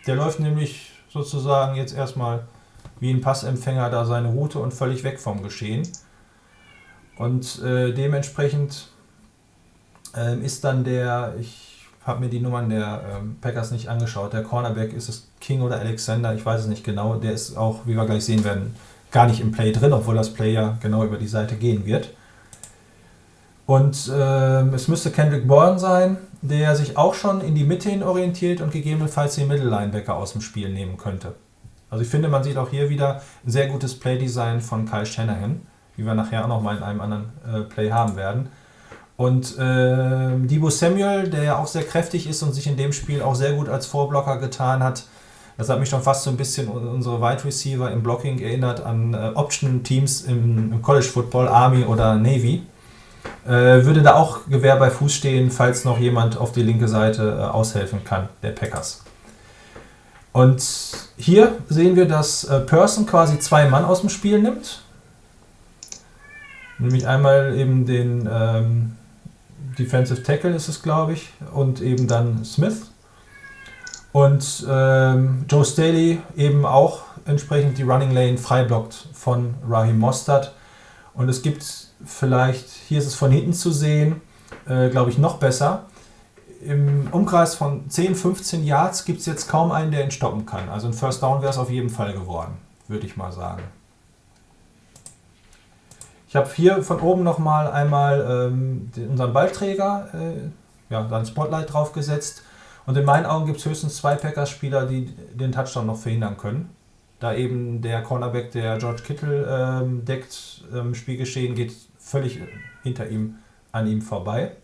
Der läuft nämlich sozusagen jetzt erstmal wie ein Passempfänger da seine Route und völlig weg vom Geschehen. Und äh, dementsprechend äh, ist dann der, ich habe mir die Nummern der äh, Packers nicht angeschaut, der Cornerback ist es King oder Alexander, ich weiß es nicht genau, der ist auch, wie wir gleich sehen werden, gar nicht im Play drin, obwohl das Play ja genau über die Seite gehen wird. Und äh, es müsste Kendrick Bourne sein, der sich auch schon in die Mitte hin orientiert und gegebenenfalls den Mittellinebacker aus dem Spiel nehmen könnte. Also ich finde, man sieht auch hier wieder ein sehr gutes Playdesign von Kyle Shanahan, wie wir nachher auch noch mal in einem anderen äh, Play haben werden. Und äh, Debo Samuel, der ja auch sehr kräftig ist und sich in dem Spiel auch sehr gut als Vorblocker getan hat, das hat mich schon fast so ein bisschen unsere Wide Receiver im Blocking erinnert an äh, Option-Teams im, im, College Football, Army oder Navy. Äh, würde da auch Gewehr bei Fuß stehen, falls noch jemand auf die linke Seite äh, aushelfen kann, der Packers. Und hier sehen wir, dass äh, Person quasi zwei Mann aus dem Spiel nimmt. Nämlich einmal eben den ähm, Defensive Tackle ist es, glaube ich, und eben dann Smith. Und ähm, Joe Staley eben auch entsprechend die Running Lane freiblockt von Raheem Mostert. Und es gibt vielleicht, hier ist es von hinten zu sehen, äh, glaube ich, noch besser im Umkreis von 10, 15 Yards gibt es jetzt kaum einen, der ihn stoppen kann. Also ein First Down wäre es auf jeden Fall geworden, würde ich mal sagen. Ich habe hier von oben nochmal einmal ähm, unseren Ballträger, äh, ja, dann Spotlight draufgesetzt. Und in meinen Augen gibt es höchstens zwei Packers-Spieler, die den Touchdown noch verhindern können. Da eben der Cornerback, der George Kittle ähm, deckt, ähm, Spielgeschehen geht völlig hinter ihm, an ihm vorbei.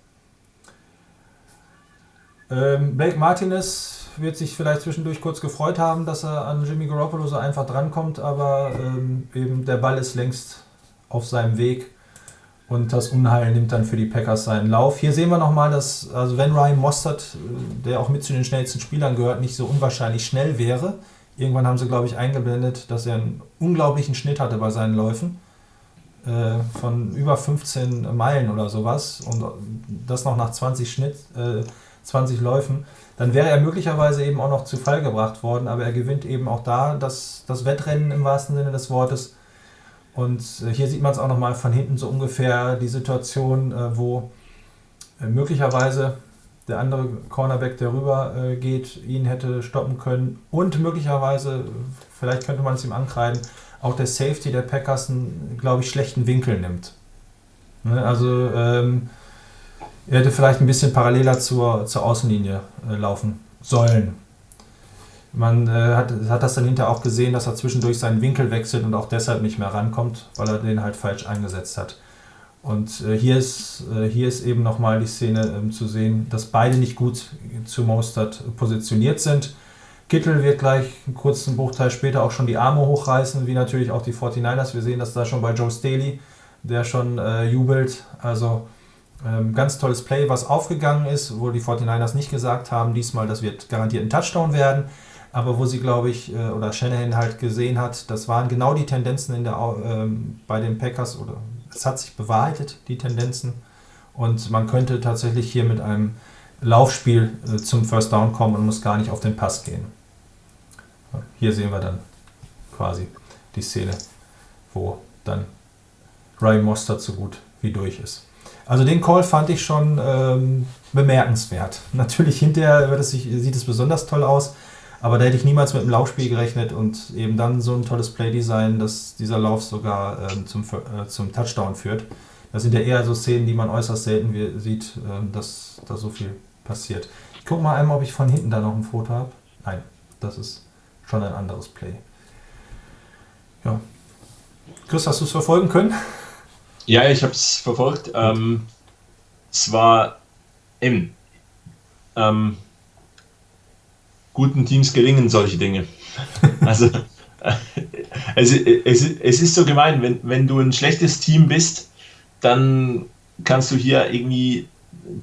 Ähm, Blake Martinez wird sich vielleicht zwischendurch kurz gefreut haben, dass er an Jimmy Garoppolo so einfach drankommt, aber ähm, eben der Ball ist längst auf seinem Weg und das Unheil nimmt dann für die Packers seinen Lauf. Hier sehen wir nochmal, dass, also wenn Ryan Mostert, äh, der auch mit zu den schnellsten Spielern gehört, nicht so unwahrscheinlich schnell wäre, irgendwann haben sie, glaube ich, eingeblendet, dass er einen unglaublichen Schnitt hatte bei seinen Läufen äh, von über 15 Meilen oder sowas und das noch nach 20 Schnitt. Äh, 20 Läufen, dann wäre er möglicherweise eben auch noch zu Fall gebracht worden, aber er gewinnt eben auch da das, das Wettrennen im wahrsten Sinne des Wortes. Und äh, hier sieht man es auch nochmal von hinten so ungefähr die Situation, äh, wo äh, möglicherweise der andere Cornerback, der rüber geht, ihn hätte stoppen können und möglicherweise, vielleicht könnte man es ihm ankreiden, auch der Safety der Packers glaube ich, schlechten Winkel nimmt. Ne, also ähm, er hätte vielleicht ein bisschen paralleler zur, zur Außenlinie äh, laufen sollen. Man äh, hat, hat das dann hinterher auch gesehen, dass er zwischendurch seinen Winkel wechselt und auch deshalb nicht mehr rankommt, weil er den halt falsch eingesetzt hat. Und äh, hier, ist, äh, hier ist eben nochmal die Szene ähm, zu sehen, dass beide nicht gut zu Mostert positioniert sind. Kittel wird gleich einen kurzen Bruchteil später auch schon die Arme hochreißen, wie natürlich auch die 49ers. Wir sehen das da schon bei Joe Staley, der schon äh, jubelt. Also ähm, ganz tolles Play, was aufgegangen ist, wo die 49ers nicht gesagt haben, diesmal, das wird garantiert ein Touchdown werden. Aber wo sie, glaube ich, äh, oder Shanahan halt gesehen hat, das waren genau die Tendenzen in der, ähm, bei den Packers oder es hat sich bewahrheitet, die Tendenzen. Und man könnte tatsächlich hier mit einem Laufspiel äh, zum First Down kommen und muss gar nicht auf den Pass gehen. Hier sehen wir dann quasi die Szene, wo dann Ryan Mostert so gut wie durch ist. Also den Call fand ich schon ähm, bemerkenswert. Natürlich hinterher es sich, sieht es besonders toll aus, aber da hätte ich niemals mit einem Laufspiel gerechnet und eben dann so ein tolles Playdesign, dass dieser Lauf sogar ähm, zum, äh, zum Touchdown führt. Das sind ja eher so Szenen, die man äußerst selten sieht, äh, dass da so viel passiert. Ich gucke mal einmal, ob ich von hinten da noch ein Foto habe. Nein, das ist schon ein anderes Play. Ja. Chris, hast du es verfolgen können? Ja, ich habe es verfolgt. Ähm, es war eben. Ähm, guten Teams gelingen solche Dinge. Also äh, es, es, es ist so gemein, wenn, wenn du ein schlechtes Team bist, dann kannst du hier irgendwie,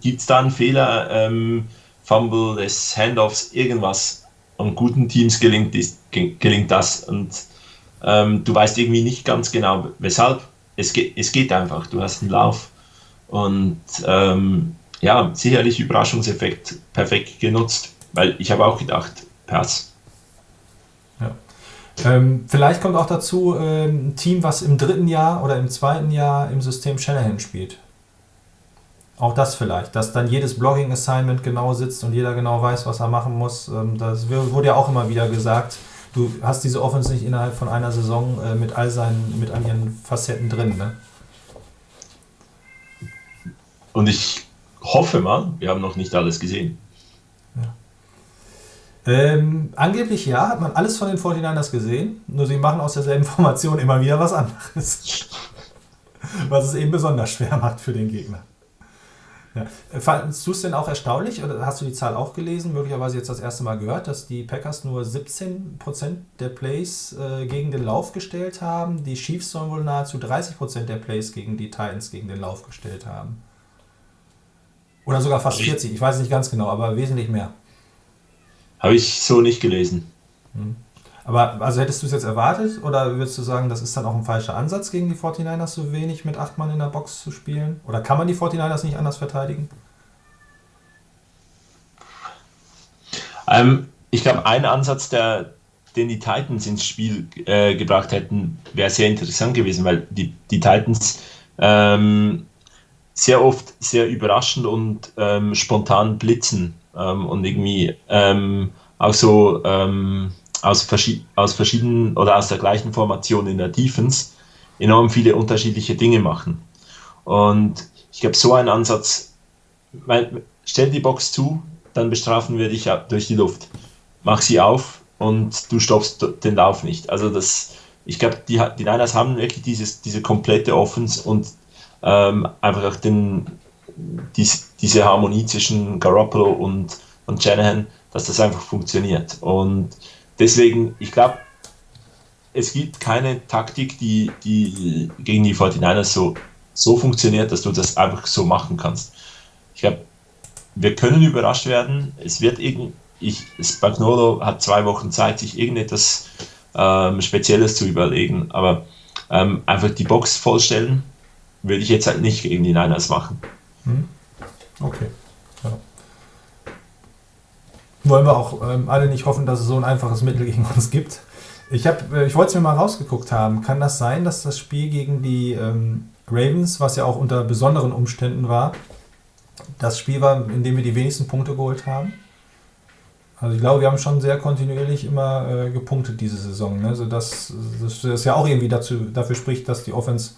gibt es da einen Fehler, ähm, Fumble des Handoffs, irgendwas. Und guten Teams gelingt, gelingt das. Und ähm, du weißt irgendwie nicht ganz genau, weshalb. Es, geht, es geht einfach, du hast einen Lauf. Und ähm, ja, sicherlich Überraschungseffekt perfekt genutzt. Weil ich habe auch gedacht, Pass. Ähm, vielleicht kommt auch dazu ähm, ein Team, was im dritten Jahr oder im zweiten Jahr im System Shanahan spielt. Auch das vielleicht, dass dann jedes Blogging-Assignment genau sitzt und jeder genau weiß, was er machen muss. Ähm, das wurde ja auch immer wieder gesagt. Du hast diese Offense nicht innerhalb von einer Saison äh, mit all seinen, mit all ihren Facetten drin. Ne? Und ich hoffe mal, wir haben noch nicht alles gesehen. Ähm, angeblich ja, hat man alles von den 49ers gesehen, nur sie machen aus derselben Formation immer wieder was anderes. was es eben besonders schwer macht für den Gegner. Ja. Fandest du es denn auch erstaunlich, oder hast du die Zahl auch gelesen, möglicherweise jetzt das erste Mal gehört, dass die Packers nur 17% der Plays äh, gegen den Lauf gestellt haben? Die Chiefs sollen wohl nahezu 30% der Plays gegen die Titans gegen den Lauf gestellt haben. Oder sogar fast 40, ich weiß nicht ganz genau, aber wesentlich mehr. Habe ich so nicht gelesen. Hm. Aber also hättest du es jetzt erwartet oder würdest du sagen, das ist dann auch ein falscher Ansatz gegen die 49ers, so wenig mit acht Mann in der Box zu spielen? Oder kann man die 49ers nicht anders verteidigen? Ähm, ich glaube, ein Ansatz, der, den die Titans ins Spiel äh, gebracht hätten, wäre sehr interessant gewesen, weil die, die Titans ähm, sehr oft sehr überraschend und ähm, spontan blitzen ähm, und irgendwie ähm, auch so ähm, aus, verschied aus verschiedenen oder aus der gleichen Formation in der Defense enorm viele unterschiedliche Dinge machen. Und ich glaube, so ein Ansatz, weil, stell die Box zu, dann bestrafen wir dich durch die Luft. Mach sie auf und du stoppst den Lauf nicht. Also das, ich glaube, die, die Niners haben wirklich dieses, diese komplette Offense und ähm, einfach auch den, dies, diese Harmonie zwischen Garoppolo und, und Shanahan, dass das einfach funktioniert. Und deswegen, ich glaube, es gibt keine Taktik, die, die gegen die 49ers so, so funktioniert, dass du das einfach so machen kannst. Ich glaube, wir können überrascht werden. Es wird irgend, ich, Spagnolo hat zwei Wochen Zeit, sich irgendetwas ähm, Spezielles zu überlegen, aber ähm, einfach die Box vollstellen, würde ich jetzt halt nicht gegen die Niners machen. Hm. Okay. Wollen wir auch ähm, alle nicht hoffen, dass es so ein einfaches Mittel gegen uns gibt. Ich, äh, ich wollte es mir mal rausgeguckt haben. Kann das sein, dass das Spiel gegen die ähm, Ravens, was ja auch unter besonderen Umständen war, das Spiel war, in dem wir die wenigsten Punkte geholt haben? Also ich glaube, wir haben schon sehr kontinuierlich immer äh, gepunktet diese Saison. Ne? Das, das, das ja auch irgendwie dazu, dafür spricht, dass die Offense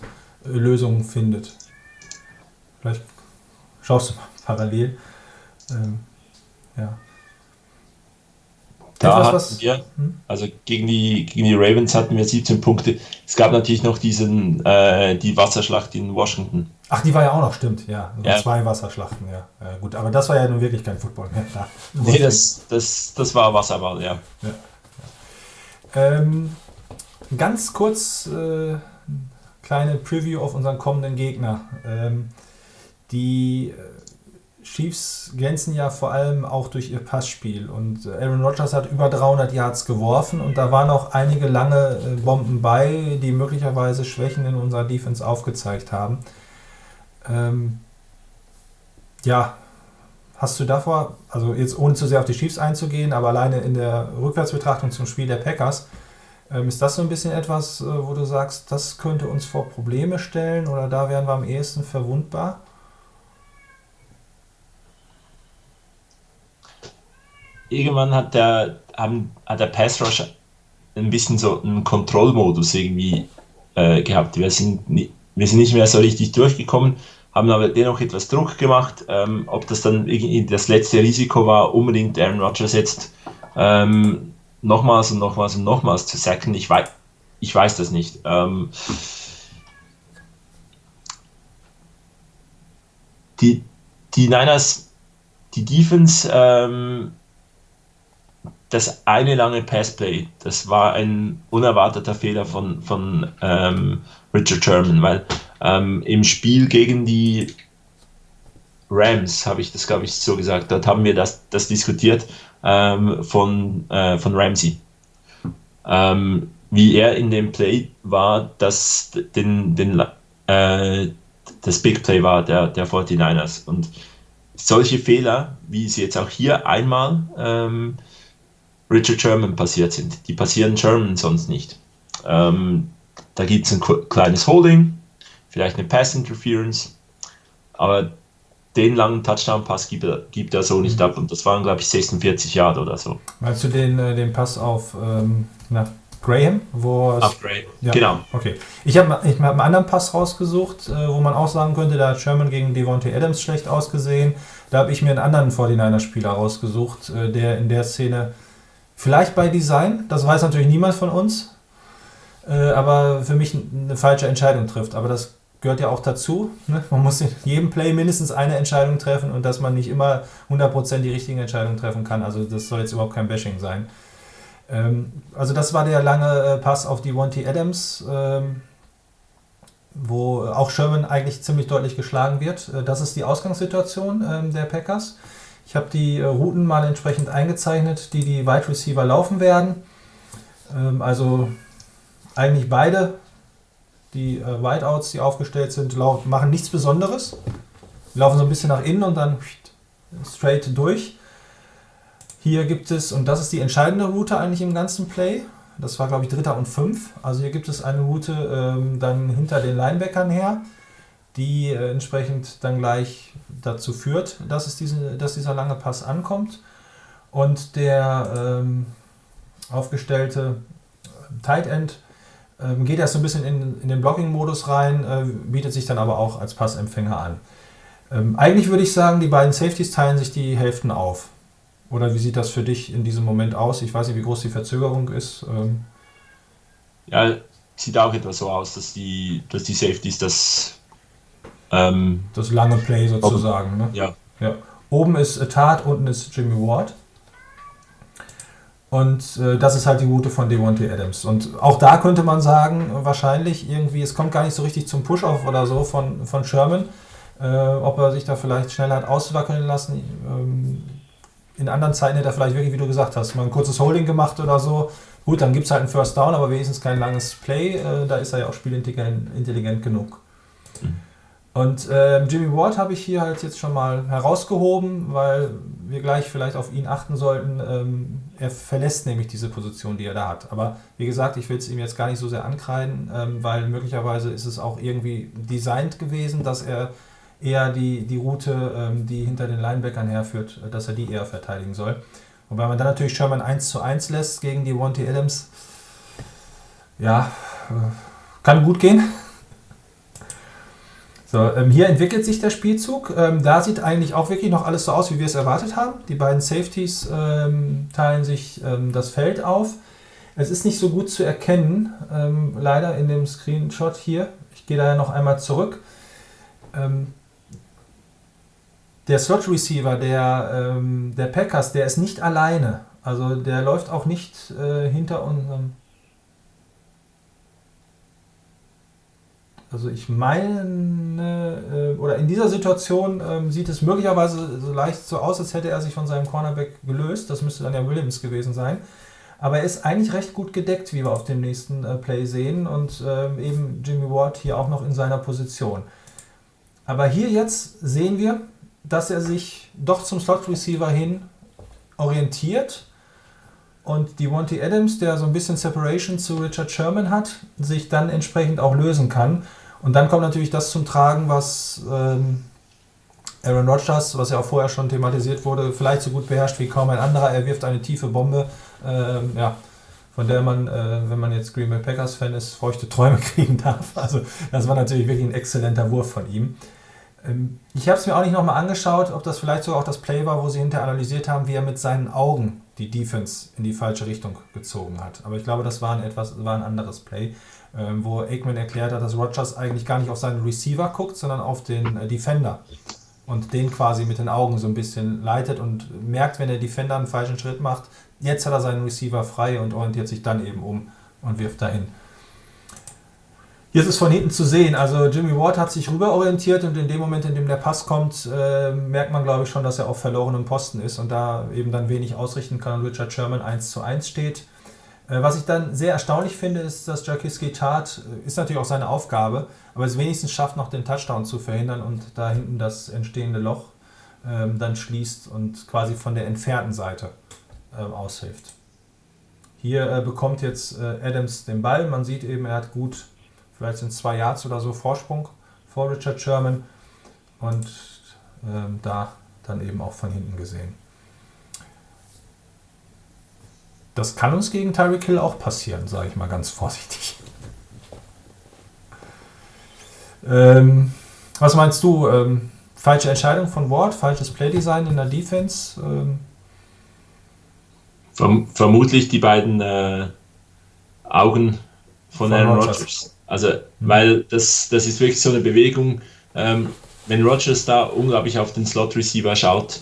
äh, Lösungen findet. Vielleicht schaust du mal parallel. Ähm, ja. Da hatten was- wir, Hm? also gegen die, gegen die Ravens hatten wir 17 Punkte. Es gab natürlich noch diesen, äh, die Wasserschlacht in Washington. Ach, die war ja auch noch, stimmt, ja. Also Ja. Zwei Wasserschlachten, ja. ja. Gut, aber das war ja nun wirklich kein Football mehr. Da. Nee, das, das, das war Wasserball, ja. Ähm, ganz kurz äh, kleine Preview auf unseren kommenden Gegner. Ähm, die äh, Chiefs glänzen ja vor allem auch durch ihr Passspiel und Aaron Rodgers hat über 300 Yards geworfen und da waren auch einige lange äh, Bomben bei, die möglicherweise Schwächen in unserer Defense aufgezeigt haben. Ähm, ja, hast du davor, also jetzt ohne zu sehr auf die Chiefs einzugehen, aber alleine in der Rückwärtsbetrachtung zum Spiel der Packers, ähm, ist das so ein bisschen etwas, äh, wo du sagst, das könnte uns vor Probleme stellen oder da wären wir am ehesten verwundbar? Irgendwann hat der, haben, hat der Pass Rush ein bisschen so einen Kontrollmodus irgendwie äh, gehabt. Wir sind, ni- wir sind nicht mehr so richtig durchgekommen, haben aber dennoch etwas Druck gemacht. Ähm, ob das dann irgendwie das letzte Risiko war, unbedingt Aaron Rodgers jetzt ähm, nochmals und nochmals und nochmals zu sacken, ich weiß, ich weiß das nicht. Ähm, die, die Niners, die Defense, ähm, das eine lange Passplay, das war ein unerwarteter Fehler von, von ähm, Richard Sherman, weil ähm, im Spiel gegen die Rams, habe ich das glaube ich so gesagt, dort haben wir das, das diskutiert ähm, von, äh, von Ramsey. Ähm, wie er in dem Play war, dass den, den, äh, das Big Play war der, der 49ers. Und solche Fehler, wie sie jetzt auch hier einmal ähm, Richard Sherman passiert sind, die passieren Sherman sonst nicht. Ähm, da gibt es ein kleines Holding, vielleicht eine Pass Interference, aber den langen Touchdown-Pass gibt er, gibt er so nicht ab. Und das waren, glaube ich, 46 Yard oder so. Meinst du den, äh, den Pass auf ähm, na, Graham? Wo es- Upgrade. Ja, Genau. Okay. Ich habe ich hab einen anderen Pass rausgesucht, äh, wo man auch sagen könnte, da hat Sherman gegen Devontae Adams schlecht ausgesehen. Da habe ich mir einen anderen 49er-Spieler rausgesucht, äh, der in der Szene vielleicht bei Design, das weiß natürlich niemand von uns, äh, aber für mich eine falsche Entscheidung trifft. Aber das gehört ja auch dazu. Ne? Man muss in jedem Play mindestens eine Entscheidung treffen und dass man nicht immer 100% die richtigen Entscheidungen treffen kann. Also das soll jetzt überhaupt kein Bashing sein. Ähm, also das war der lange äh, Pass auf die Monty Adams, ähm, wo auch Sherman eigentlich ziemlich deutlich geschlagen wird. Äh, das ist die Ausgangssituation ähm, der Packers. Ich habe die äh, Routen mal entsprechend eingezeichnet, die die Wide Receiver laufen werden. Ähm, also eigentlich beide, die äh, Wideouts, die aufgestellt sind, machen nichts Besonderes. Die laufen so ein bisschen nach innen und dann straight durch. Hier gibt es, und das ist die entscheidende Route eigentlich im ganzen Play, das war glaube ich Dritter und Fünf. Also hier gibt es eine Route ähm, dann hinter den Linebackern her, die äh, entsprechend dann gleich dazu führt, dass, es diese, dass dieser lange Pass ankommt. Und der ähm, aufgestellte Tight End ähm, geht erst so ein bisschen in, in den Blocking-Modus rein, äh, bietet sich dann aber auch als Passempfänger an. Ähm, eigentlich würde ich sagen, die beiden Safeties teilen sich die Hälften auf. Oder wie sieht das für dich in diesem Moment aus? Ich weiß nicht, wie groß die Verzögerung ist. Ähm, Ja, sieht auch etwas so aus, dass die, dass die Safeties das ähm, das lange Play sozusagen. Ne? ja, Ja. Oben ist Tat, unten ist Jimmy Ward. Und äh, das ist halt die Route von Devontae Adams. Und auch da könnte man sagen, wahrscheinlich irgendwie, es kommt gar nicht so richtig zum Push-Off oder so von, von Sherman. Äh, ob er sich da vielleicht schneller hat auswackeln lassen. Ähm, in anderen Zeiten hätte er vielleicht wirklich, wie du gesagt hast, mal ein kurzes Holding gemacht oder so. Gut, dann gibt es halt einen First Down, aber wenigstens kein langes Play. Äh, da ist er ja auch spielintelligent intelligent genug. Und ähm, Jimmy Ward habe ich hier halt jetzt schon mal herausgehoben, weil wir gleich vielleicht auf ihn achten sollten. Ähm, er verlässt nämlich diese Position, die er da hat. Aber wie gesagt, ich will es ihm jetzt gar nicht so sehr ankreiden, ähm, weil möglicherweise ist es auch irgendwie designt gewesen, dass er eher die, die Route, ähm, die hinter den Linebackern herführt, äh, dass er die eher verteidigen soll. Und weil man dann natürlich Sherman 1 zu 1 lässt gegen die Monty Adams, ja, äh, kann gut gehen. So, ähm, hier entwickelt sich der Spielzug. Ähm, da sieht eigentlich auch wirklich noch alles so aus, wie wir es erwartet haben. Die beiden Safeties ähm, teilen sich ähm, das Feld auf. Es ist nicht so gut zu erkennen, ähm, leider in dem Screenshot hier. Ich gehe daher noch einmal zurück. Ähm, der Slot Receiver der, der Packers, der ist nicht alleine. Also der läuft auch nicht äh, hinter unserem. Also ich meine, äh, oder in dieser Situation ähm, sieht es möglicherweise so leicht so aus, als hätte er sich von seinem Cornerback gelöst. Das müsste dann ja Williams gewesen sein. Aber er ist eigentlich recht gut gedeckt, wie wir auf dem nächsten äh, Play sehen. Und ähm, eben Jimmy Ward hier auch noch in seiner Position. Aber hier jetzt sehen wir, dass er sich doch zum Slot Receiver hin orientiert und die Monty Adams, der so ein bisschen Separation zu Richard Sherman hat, sich dann entsprechend auch lösen kann. Und dann kommt natürlich das zum Tragen, was ähm, Aaron Rodgers, was ja auch vorher schon thematisiert wurde, vielleicht so gut beherrscht wie kaum ein anderer. Er wirft eine tiefe Bombe, ähm, ja, von der man, äh, wenn man jetzt Green Bay Packers Fan ist, feuchte Träume kriegen darf. Also das war natürlich wirklich ein exzellenter Wurf von ihm. Ähm, ich habe es mir auch nicht nochmal angeschaut, ob das vielleicht sogar auch das Play war, wo sie hinterher analysiert haben, wie er mit seinen Augen die Defense in die falsche Richtung gezogen hat. Aber ich glaube, das war ein, etwas, war ein anderes Play, wo Aikman erklärt hat, dass Rogers eigentlich gar nicht auf seinen Receiver guckt, sondern auf den äh, Defender und den quasi mit den Augen so ein bisschen leitet und merkt, wenn der Defender einen falschen Schritt macht, jetzt hat er seinen Receiver frei und orientiert sich dann eben um und wirft dahin. Hier ist es von hinten zu sehen. Also Jimmy Ward hat sich rüber orientiert und in dem Moment, in dem der Pass kommt, äh, merkt man, glaube ich, schon, dass er auf verlorenem Posten ist und da eben dann wenig ausrichten kann und Richard Sherman 1 zu 1 steht. Äh, was ich dann sehr erstaunlich finde, ist, dass Jarkiski tat, äh, ist natürlich auch seine Aufgabe, aber es wenigstens schafft, noch den Touchdown zu verhindern und da hinten das entstehende Loch ähm, dann schließt und quasi von der entfernten Seite äh, aushilft. Hier äh, bekommt jetzt äh, Adams den Ball. Man sieht eben, er hat gut vielleicht sind zwei Yards oder so Vorsprung vor Richard Sherman und ähm, da dann eben auch von hinten gesehen. Das kann uns gegen Tyreek Hill auch passieren, sage ich mal ganz vorsichtig. Ähm, was meinst du? Ähm, falsche Entscheidung von Ward, falsches Playdesign in der Defense? Ähm, Verm vermutlich die beiden äh, Augen von, von Aaron Rodgers. Also, mhm. weil das, das ist wirklich so eine Bewegung, ähm, wenn Rogers da unglaublich auf den Slot-Receiver schaut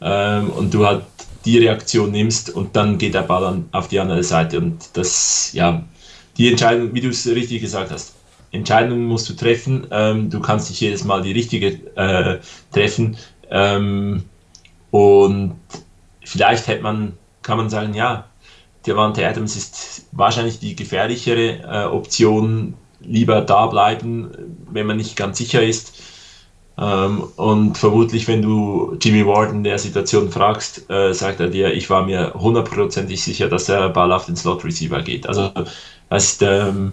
ähm, und du halt die Reaktion nimmst und dann geht der Ball dann auf die andere Seite. Und das, ja, die Entscheidung, wie du es richtig gesagt hast, Entscheidungen musst du treffen, ähm, du kannst nicht jedes Mal die richtige äh, treffen. Ähm, und vielleicht hätte man, kann man sagen, ja, Devante Adams ist wahrscheinlich die gefährlichere äh, Option. Lieber da bleiben, wenn man nicht ganz sicher ist. Ähm, und vermutlich, wenn du Jimmy Ward in der Situation fragst, äh, sagt er dir, ich war mir hundertprozentig sicher, dass der Ball auf den Slot Receiver geht. Also das, ähm,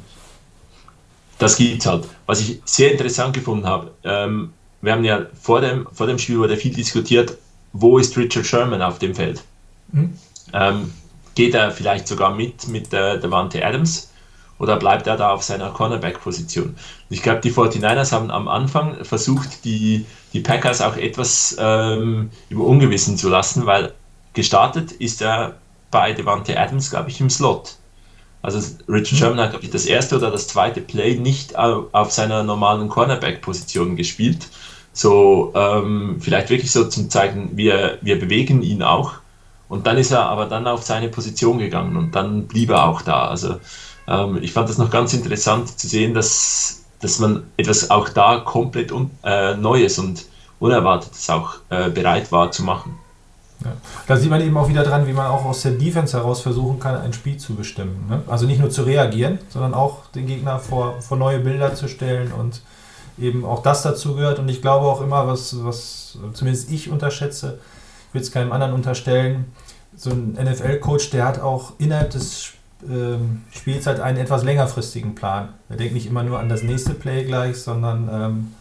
das gibt's halt. Was ich sehr interessant gefunden habe, ähm, wir haben ja vor dem, vor dem Spiel wurde viel diskutiert, wo ist Richard Sherman auf dem Feld? Mhm. Ähm, geht er vielleicht sogar mit mit äh, Devante Adams? Oder bleibt er da auf seiner Cornerback-Position? Ich glaube, die 49ers haben am Anfang versucht, die, die Packers auch etwas ähm, im Ungewissen zu lassen, weil gestartet ist er bei Devante Adams, glaube ich, im Slot. Also Richard mhm. Sherman hat, glaube ich, das erste oder das zweite Play nicht auf seiner normalen Cornerback-Position gespielt. So ähm, vielleicht wirklich so zum zeigen, wir, wir bewegen ihn auch. Und dann ist er aber dann auf seine Position gegangen und dann blieb er auch da. Also ähm, ich fand das noch ganz interessant zu sehen, dass, dass man etwas auch da komplett un, äh, Neues und Unerwartetes auch äh, bereit war zu machen. Ja. Da sieht man eben auch wieder dran, wie man auch aus der Defense heraus versuchen kann, ein Spiel zu bestimmen. Ne? Also nicht nur zu reagieren, sondern auch den Gegner vor, vor neue Bilder zu stellen und eben auch das dazu gehört. Und ich glaube auch immer, was, was zumindest ich unterschätze, ich will es keinem anderen unterstellen, so ein NFL-Coach, der hat auch innerhalb des Spiels ähm, halt einen etwas längerfristigen Plan. Er denkt nicht immer nur an das nächste Play gleich, sondern ähm,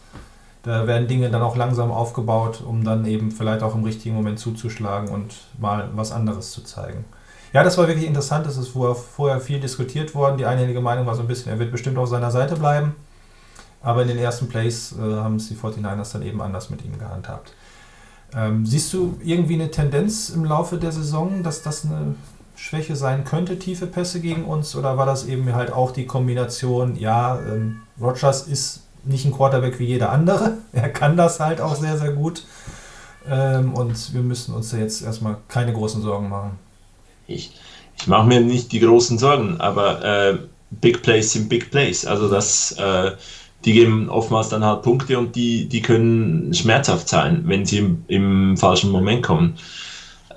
da werden Dinge dann auch langsam aufgebaut, um dann eben vielleicht auch im richtigen Moment zuzuschlagen und mal was anderes zu zeigen. Ja, das war wirklich interessant. Das ist vorher viel diskutiert worden. Die einhellige Meinung war so ein bisschen, er wird bestimmt auf seiner Seite bleiben. Aber in den ersten Plays äh, haben es die 49ers dann eben anders mit ihm gehandhabt. Ähm, siehst du irgendwie eine Tendenz im Laufe der Saison, dass das eine Schwäche sein könnte, tiefe Pässe gegen uns? Oder war das eben halt auch die Kombination, ja, ähm, Rogers ist nicht ein Quarterback wie jeder andere, er kann das halt auch sehr, sehr gut. Ähm, und wir müssen uns da jetzt erstmal keine großen Sorgen machen. Ich, ich mache mir nicht die großen Sorgen, aber äh, Big Plays sind Big Plays. Also das, äh, die geben oftmals dann halt Punkte und die, die können schmerzhaft sein, wenn sie im, im falschen Moment kommen.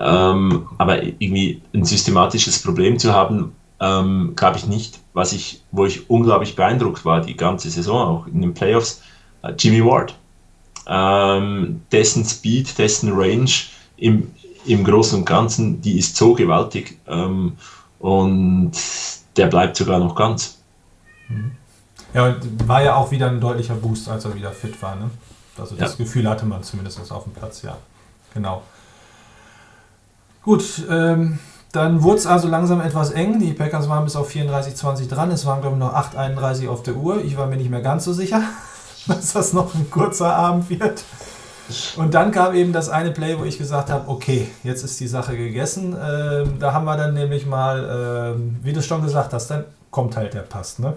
Ähm, aber irgendwie ein systematisches Problem zu haben, ähm, glaube ich nicht. Was ich, wo ich unglaublich beeindruckt war, die ganze Saison, auch in den Playoffs, äh, Jimmy Ward. Ähm, dessen Speed, dessen Range im, im Großen und Ganzen, die ist so gewaltig ähm, und der bleibt sogar noch ganz. Ja, und war ja auch wieder ein deutlicher Boost, als er wieder fit war. Ne? Also das Ja. Gefühl hatte man zumindest auf dem Platz, ja. Genau. Gut, ähm, dann wurde es also langsam etwas eng. Die Packers waren bis auf 34-20 dran. Es waren, glaube ich, noch 8:31 auf der Uhr. Ich war mir nicht mehr ganz so sicher, dass das noch ein kurzer Abend wird. Und dann kam eben das eine Play, wo ich gesagt habe, okay, jetzt ist die Sache gegessen. Ähm, da haben wir dann nämlich mal, ähm, wie du schon gesagt hast, dann kommt halt der Pass. Ne?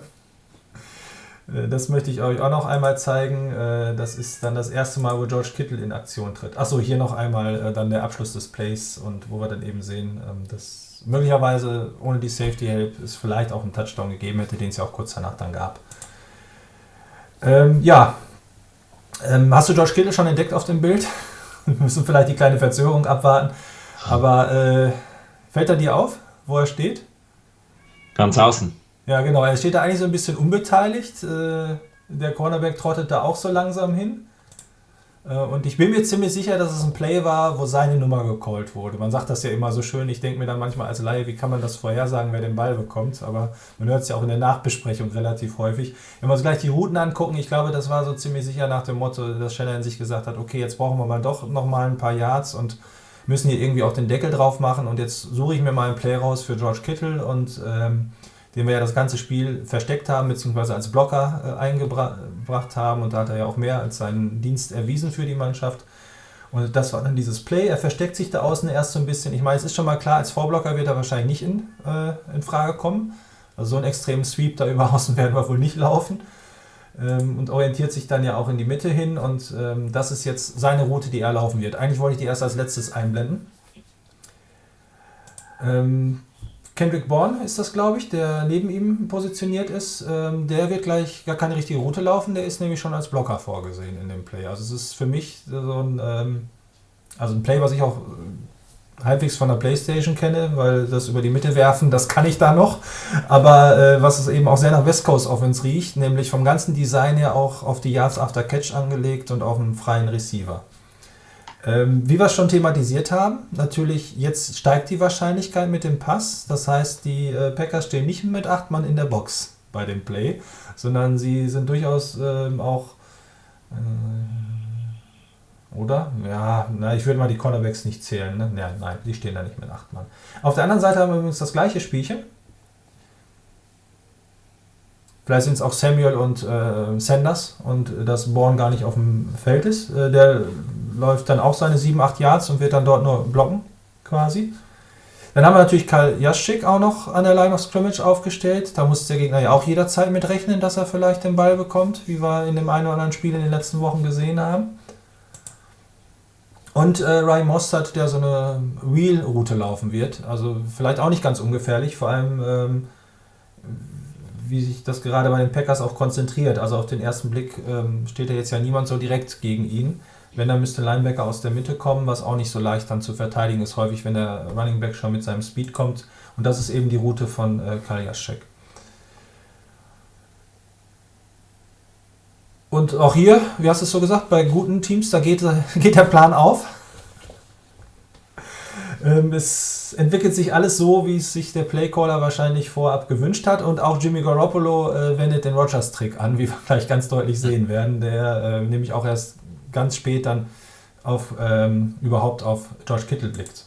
Äh, Das möchte ich euch auch noch einmal zeigen. Äh, Das ist dann das erste Mal, wo George Kittle in Aktion tritt. Achso, hier noch einmal äh, dann der Abschluss des Plays und wo wir dann eben sehen, ähm, dass möglicherweise ohne die Safety Help es vielleicht auch einen Touchdown gegeben hätte, den es ja auch kurz danach dann gab. Ähm, ja, ähm, hast du George Kittle schon entdeckt auf dem Bild? Wir müssen vielleicht die kleine Verzögerung abwarten. Aber äh, fällt er dir auf, wo er steht? Ganz außen. Ja, genau. Er steht da eigentlich so ein bisschen unbeteiligt. Äh, der Cornerback trottet da auch so langsam hin. Äh, und ich bin mir ziemlich sicher, dass es ein Play war, wo seine Nummer gecallt wurde. Man sagt das ja immer so schön. Ich denke mir dann manchmal als Laie, wie kann man das vorhersagen, wer den Ball bekommt? Aber man hört es ja auch in der Nachbesprechung relativ häufig. Wenn wir uns gleich die Routen angucken, ich glaube, das war so ziemlich sicher nach dem Motto, dass Shannon sich gesagt hat, okay, jetzt brauchen wir mal doch noch mal ein paar Yards und müssen hier irgendwie auch den Deckel drauf machen. Und jetzt suche ich mir mal einen Play raus für George Kittle und ähm, den wir ja das ganze Spiel versteckt haben, beziehungsweise als Blocker äh, eingebracht haben. Und da hat er ja auch mehr als seinen Dienst erwiesen für die Mannschaft. Und das war dann dieses Play. Er versteckt sich da außen erst so ein bisschen. Ich meine, es ist schon mal klar, als Vorblocker wird er wahrscheinlich nicht in, äh, in Frage kommen. Also so einen extremen Sweep da über außen werden wir wohl nicht laufen. Ähm, und orientiert sich dann ja auch in die Mitte hin. Und ähm, das ist jetzt seine Route, die er laufen wird. Eigentlich wollte ich die erst als letztes einblenden. Ähm, Kendrick Bourne ist das, glaube ich, der neben ihm positioniert ist. Ähm, der wird gleich gar keine richtige Route laufen, der ist nämlich schon als Blocker vorgesehen in dem Play. Also es ist für mich so ein, ähm, also ein Play, was ich auch äh, halbwegs von der Playstation kenne, weil das über die Mitte werfen, das kann ich da noch. Aber äh, was es eben auch sehr nach West Coast Offense riecht, nämlich vom ganzen Design her auch auf die Yards After Catch angelegt und auf einen freien Receiver. Ähm, wie wir schon thematisiert haben, natürlich jetzt steigt die Wahrscheinlichkeit mit dem Pass. Das heißt, die äh, Packers stehen nicht mit acht Mann in der Box bei dem Play, sondern sie sind durchaus ähm, auch. Äh, oder? Ja, na, ich würde mal die Cornerbacks nicht zählen. Ne? Ja, nein, die stehen da nicht mit acht Mann. Auf der anderen Seite haben wir übrigens das gleiche Spielchen. Vielleicht sind es auch Samuel und äh, Sanders und äh, dass Bourne gar nicht auf dem Feld ist. Äh, der läuft dann auch seine 7, 8 Yards und wird dann dort nur blocken, quasi. Dann haben wir natürlich Karl Jaschik auch noch an der Line of Scrimmage aufgestellt. Da muss der Gegner ja auch jederzeit mit rechnen, dass er vielleicht den Ball bekommt, wie wir in dem einen oder anderen Spiel in den letzten Wochen gesehen haben. Und äh, Ryan Mostert, der so eine Wheel-Route laufen wird. Also vielleicht auch nicht ganz ungefährlich, vor allem ähm, wie sich das gerade bei den Packers auch konzentriert. Also auf den ersten Blick ähm, steht ja jetzt ja niemand so direkt gegen ihn. Wenn, dann müsste Linebacker aus der Mitte kommen, was auch nicht so leicht dann zu verteidigen ist, häufig, wenn der Running Back schon mit seinem Speed kommt. Und das ist eben die Route von äh, Kaljaschek. Und auch hier, wie hast du es so gesagt, bei guten Teams, da geht, geht der Plan auf. Ähm, es entwickelt sich alles so, wie es sich der Playcaller wahrscheinlich vorab gewünscht hat. Und auch Jimmy Garoppolo äh, wendet den Rogers-Trick an, wie wir gleich ganz deutlich sehen werden, der äh, nämlich auch erst ganz spät dann auf, ähm, überhaupt auf George Kittle blickt.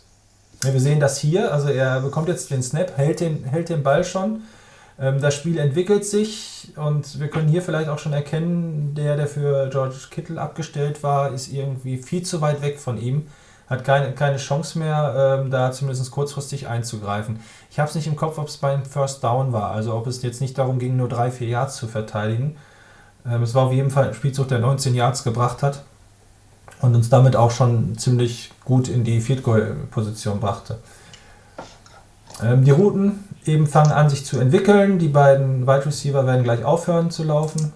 Ja, wir sehen das hier, also er bekommt jetzt den Snap, hält den, hält den Ball schon, Ähm, das Spiel entwickelt sich und wir können hier vielleicht auch schon erkennen, der, der für George Kittle abgestellt war, ist irgendwie viel zu weit weg von ihm. Hat keine, keine Chance mehr, ähm, da zumindest kurzfristig einzugreifen. Ich habe es nicht im Kopf, ob es beim First Down war, also ob es jetzt nicht darum ging, nur drei, vier Yards zu verteidigen. Ähm, es war auf jeden Fall ein Spielzug, der 19 Yards gebracht hat und uns damit auch schon ziemlich gut in die Field Goal Position brachte. Ähm, die Routen eben fangen an sich zu entwickeln. Die beiden Wide Receiver werden gleich aufhören zu laufen.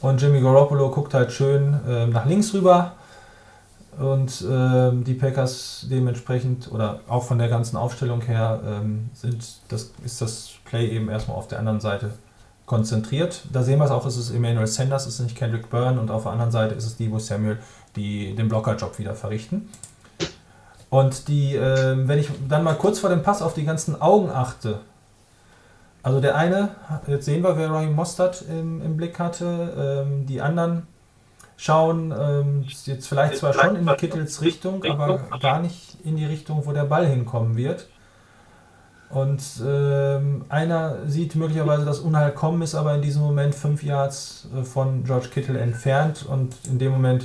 Und Jimmy Garoppolo guckt halt schön äh, nach links rüber. Und äh, die Packers dementsprechend oder auch von der ganzen Aufstellung her ähm, sind das, ist das Play eben erstmal auf der anderen Seite konzentriert. Da sehen wir es auch, es ist Emmanuel Sanders, es ist nicht Kendrick Byrne und auf der anderen Seite ist es Debo Samuel, die den Blockerjob wieder verrichten. Und die, äh, wenn ich dann mal kurz vor dem Pass auf die ganzen Augen achte, also der eine, jetzt sehen wir, wer Ryan Mostert im, im Blick hatte, ähm, die anderen schauen ähm, jetzt vielleicht zwar schon in Kittels Richtung, aber gar nicht in die Richtung, wo der Ball hinkommen wird. Und ähm, einer sieht möglicherweise das Unheil kommen, ist aber in diesem Moment fünf Yards äh, von George Kittle entfernt und in dem Moment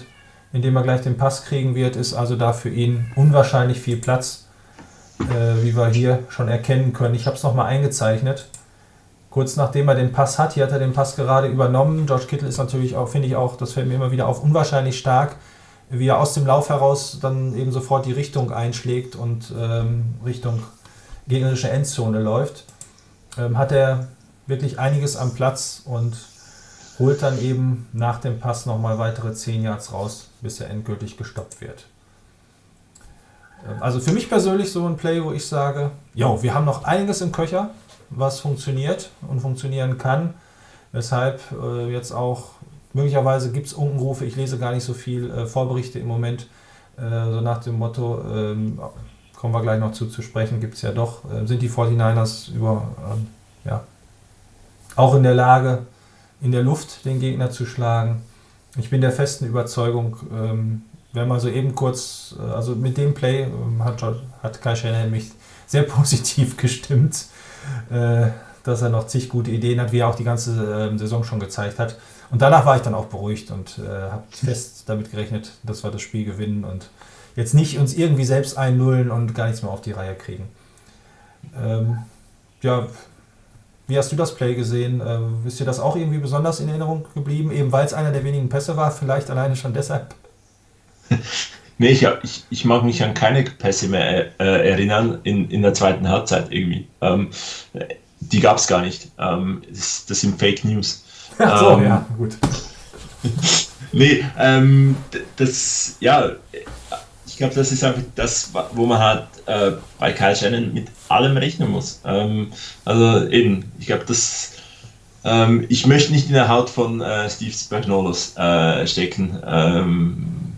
in dem er gleich den Pass kriegen wird, ist also da für ihn unwahrscheinlich viel Platz, äh, wie wir hier schon erkennen können. Ich habe es nochmal eingezeichnet. Kurz nachdem er den Pass hat, hier hat er den Pass gerade übernommen. George Kittle ist natürlich auch, finde ich auch, das fällt mir immer wieder auf, unwahrscheinlich stark, wie er aus dem Lauf heraus dann eben sofort die Richtung einschlägt und ähm, Richtung gegnerische Endzone läuft. Ähm, hat er wirklich einiges am Platz und holt dann eben nach dem Pass nochmal weitere 10 Yards raus, bis er endgültig gestoppt wird. Ähm, also für mich persönlich so ein Play, wo ich sage, jo, wir haben noch einiges im Köcher, was funktioniert und funktionieren kann. Weshalb äh, jetzt auch möglicherweise gibt es Unkenrufe, ich lese gar nicht so viel äh, Vorberichte im Moment, äh, so nach dem Motto, ähm, kommen wir gleich noch zu, zu sprechen, gibt es ja doch, äh, sind die 49ers über, ähm, ja, auch in der Lage, in der Luft den Gegner zu schlagen. Ich bin der festen Überzeugung, ähm, wenn man so eben kurz, äh, also mit dem Play ähm, hat, hat Kai Shanahan mich sehr positiv gestimmt, äh, dass er noch zig gute Ideen hat, wie er auch die ganze äh, Saison schon gezeigt hat. Und danach war ich dann auch beruhigt und äh, habe fest damit gerechnet, dass wir das Spiel gewinnen und jetzt nicht uns irgendwie selbst einnullen und gar nichts mehr auf die Reihe kriegen. Ähm, ja, wie hast du das Play gesehen? Äh, ist dir das auch irgendwie besonders in Erinnerung geblieben, eben weil es einer der wenigen Pässe war, vielleicht alleine schon deshalb? nee, ich, ich, ich mag mich an keine Pässe mehr äh, erinnern in, in der zweiten Halbzeit irgendwie. Ähm, die gab es gar nicht. Ähm, das, das, sind Fake News. Ach so, ähm, ja, gut. nee, ähm, das, ja, ich glaube, das ist einfach das, wo man halt äh, bei Kyle Shannon mit allem rechnen muss. Ähm, also eben, ich glaube, das. Ähm, ich möchte nicht in der Haut von äh, Steve Spagnolos äh, stecken, ähm,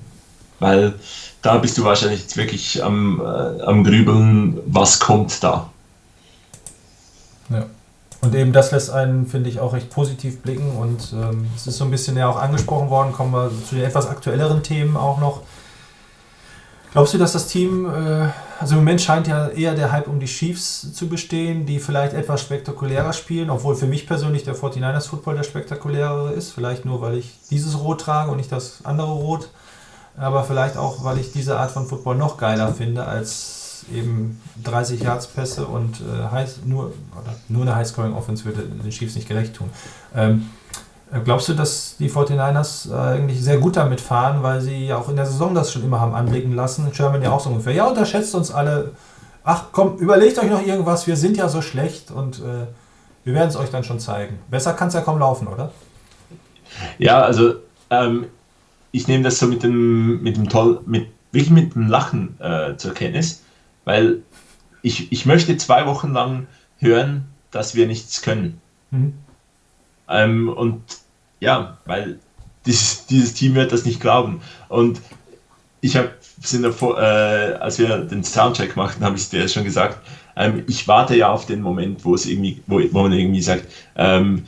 weil da bist du wahrscheinlich jetzt wirklich am, äh, am Grübeln, was kommt da. Ja. Und eben das lässt einen, finde ich, auch recht positiv blicken. Und ähm, es ist so ein bisschen ja auch angesprochen worden, kommen wir zu den etwas aktuelleren Themen auch noch. Glaubst du, dass das Team, äh, also im Moment scheint ja eher der Hype um die Chiefs zu bestehen, die vielleicht etwas spektakulärer spielen, obwohl für mich persönlich der 49ers Football der spektakulärere ist, vielleicht nur, weil ich dieses Rot trage und nicht das andere Rot, aber vielleicht auch, weil ich diese Art von Football noch geiler finde als eben 30 Yards Pässe und äh, nur, nur eine High-Scoring Offense würde den Chiefs nicht gerecht tun. Ähm, äh, glaubst du, dass die 49ers äh, eigentlich sehr gut damit fahren, weil sie ja auch in der Saison das schon immer haben anblicken lassen? Sherman ja auch so ungefähr. Ja, unterschätzt uns alle. Ach komm, überlegt euch noch irgendwas, wir sind ja so schlecht und äh, wir werden es euch dann schon zeigen. Besser kann es ja kaum laufen, oder? Ja, also ähm, ich nehme das so mit dem, mit dem Toll, mit, wirklich mit dem Lachen äh, zur Kenntnis, weil ich, ich möchte zwei Wochen lang hören, dass wir nichts können. Mhm. Ähm, und ja, weil dieses, dieses Team wird das nicht glauben. Und ich habe äh, als wir den Soundcheck machten, habe ich es dir schon gesagt, ähm, ich warte ja auf den Moment, wo es irgendwie, wo, wo man irgendwie sagt, ähm,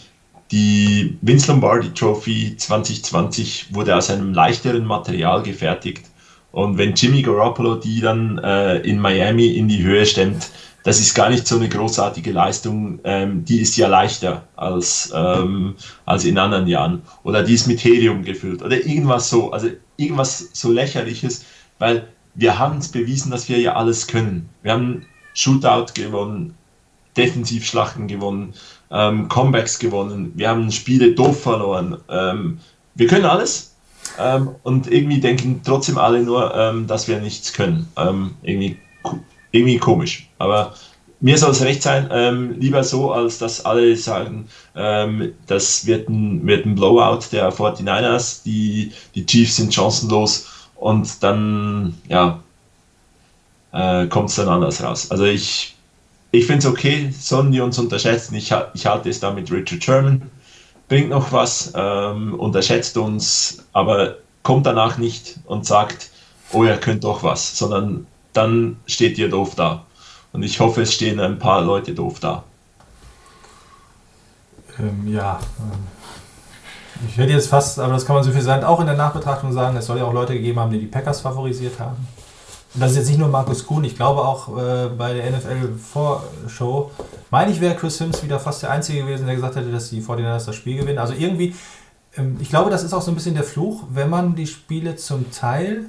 die Vince Lombardi Trophy 2020 wurde aus einem leichteren Material gefertigt. Und wenn Jimmy Garoppolo die dann äh, in Miami in die Höhe stemmt, das ist gar nicht so eine großartige Leistung, ähm, die ist ja leichter als, ähm, als in anderen Jahren. Oder die ist mit Helium gefüllt oder irgendwas so, also irgendwas so lächerliches, weil wir haben es bewiesen, dass wir ja alles können. Wir haben Shootout gewonnen, Defensivschlachten gewonnen, ähm, Comebacks gewonnen, wir haben Spiele doof verloren. Ähm, wir können alles ähm, und irgendwie denken trotzdem alle nur, ähm, dass wir nichts können. Irgendwie, irgendwie komisch. Aber mir soll es recht sein, ähm, lieber so, als dass alle sagen, das wird ein, wird ein Blowout der 49ers, die, die Chiefs sind chancenlos und dann, ja, äh, kommt es dann anders raus. Also ich ich finde es okay, sollen die uns unterschätzen. Ich, ich halte es da mit Richard Sherman. Bringt noch was, ähm, unterschätzt uns, aber kommt danach nicht und sagt, oh, ihr könnt doch was, sondern dann steht ihr doof da. Und ich hoffe, es stehen ein paar Leute doof da. Ähm, ja, ähm, ich hätte jetzt fast, aber das kann man so viel sagen, auch in der Nachbetrachtung sagen, es soll ja auch Leute gegeben haben, die die Packers favorisiert haben. Und das ist jetzt nicht nur Markus Kuhn, ich glaube auch äh, bei der NFL-Vorshow, meine ich, wäre Chris Sims wieder fast der Einzige gewesen, der gesagt hätte, dass die 49ers das Spiel gewinnen. Also irgendwie, ähm, ich glaube, das ist auch so ein bisschen der Fluch, wenn man die Spiele zum Teil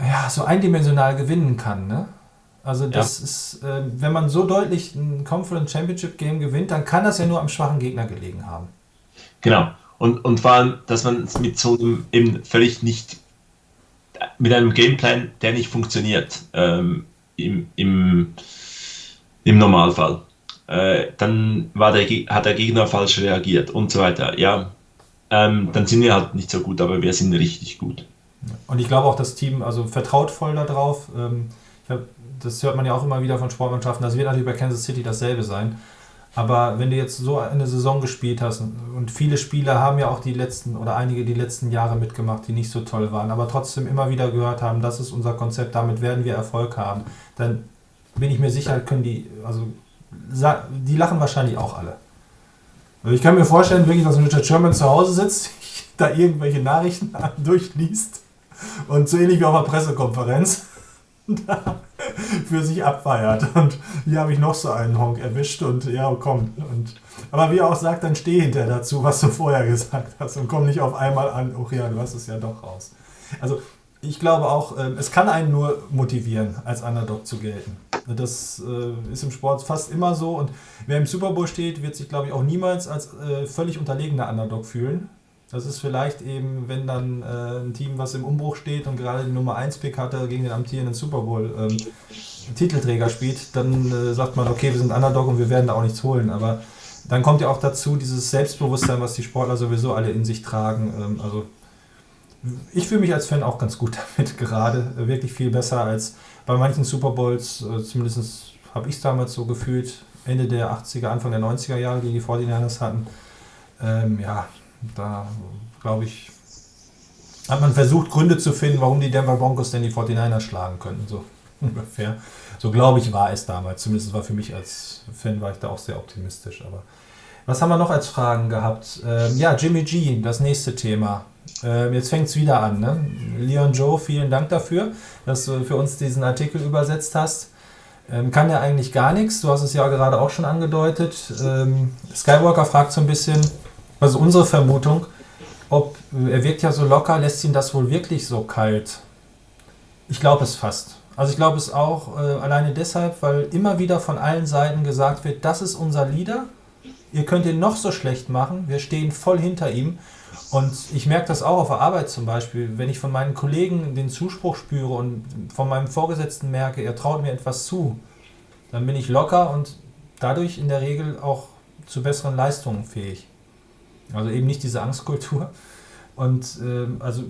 ja, so eindimensional gewinnen kann. Ne? Also das ja. ist, äh, wenn man so deutlich ein Conference Championship Game gewinnt, dann kann das ja nur am schwachen Gegner gelegen haben. Genau. Und, und vor allem, dass man es mit so einem eben völlig nicht mit einem Gameplan, der nicht funktioniert ähm, im, im, im Normalfall. Äh, dann war der, hat der Gegner falsch reagiert und so weiter. Ja, ähm, dann sind wir halt nicht so gut, aber wir sind richtig gut. Und ich glaube auch, das Team also vertraut voll darauf. Ähm, das hört man ja auch immer wieder von Sportmannschaften. Das wird natürlich bei Kansas City dasselbe sein. Aber wenn du jetzt so eine Saison gespielt hast und viele Spieler haben ja auch die letzten oder einige die letzten Jahre mitgemacht, die nicht so toll waren, aber trotzdem immer wieder gehört haben, das ist unser Konzept, damit werden wir Erfolg haben, dann bin ich mir sicher, können die, also die lachen wahrscheinlich auch alle. Also ich kann mir vorstellen, wirklich, dass Richard Sherman zu Hause sitzt, da irgendwelche Nachrichten durchliest und so ähnlich wie auf einer Pressekonferenz für sich abfeiert. Und hier habe ich noch so einen Honk erwischt und ja, komm. Und, aber wie er auch sagt, dann steh hinter dazu, was du vorher gesagt hast und komm nicht auf einmal an, oh ja, du hast es ja doch raus. Also ich glaube auch, ähm, es kann einen nur motivieren, als Underdog zu gelten. Das äh, ist im Sport fast immer so und wer im Super Bowl steht, wird sich, glaube ich, auch niemals als äh, völlig unterlegener Underdog fühlen. Das ist vielleicht eben, wenn dann äh, ein Team, was im Umbruch steht und gerade den Nummer 1 Pick hatte, gegen den amtierenden Super Bowl ähm, spielt, dann äh, sagt man, okay, wir sind Underdog und wir werden da auch nichts holen. Aber dann kommt ja auch dazu dieses Selbstbewusstsein, was die Sportler sowieso alle in sich tragen. Ähm, also ich fühle mich als Fan auch ganz gut damit gerade. Wirklich viel besser als bei manchen Super Bowls, äh, zumindest habe ich es damals so gefühlt, Ende der 80er, Anfang der 90er Jahre, die die 49ers hatten. Ähm, ja, da glaube ich, hat man versucht, Gründe zu finden, warum die Denver Broncos denn die 49ers schlagen könnten. So ungefähr. So glaube ich, war es damals. Zumindest war für mich als Fan war ich da auch sehr optimistisch. Aber was haben wir noch als Fragen gehabt? Ähm, ja, Jimmy G, das nächste Thema. Ähm, jetzt fängt es wieder an. Ne? Leon Joe, vielen Dank dafür, dass du für uns diesen Artikel übersetzt hast. Ähm, kann er eigentlich gar nichts. Du hast es ja gerade auch schon angedeutet. Ähm, Skywalker fragt so ein bisschen, also unsere Vermutung, ob er wirkt ja so locker, lässt ihn das wohl wirklich so kalt? Ich glaube es fast. Also ich glaube es auch äh, alleine deshalb, weil immer wieder von allen Seiten gesagt wird, das ist unser Leader. Ihr könnt ihn noch so schlecht machen, wir stehen voll hinter ihm. Und ich merke das auch auf der Arbeit zum Beispiel, wenn ich von meinen Kollegen den Zuspruch spüre und von meinem Vorgesetzten merke, er traut mir etwas zu, dann bin ich locker und dadurch in der Regel auch zu besseren Leistungen fähig. Also eben nicht diese Angstkultur. Und ähm, also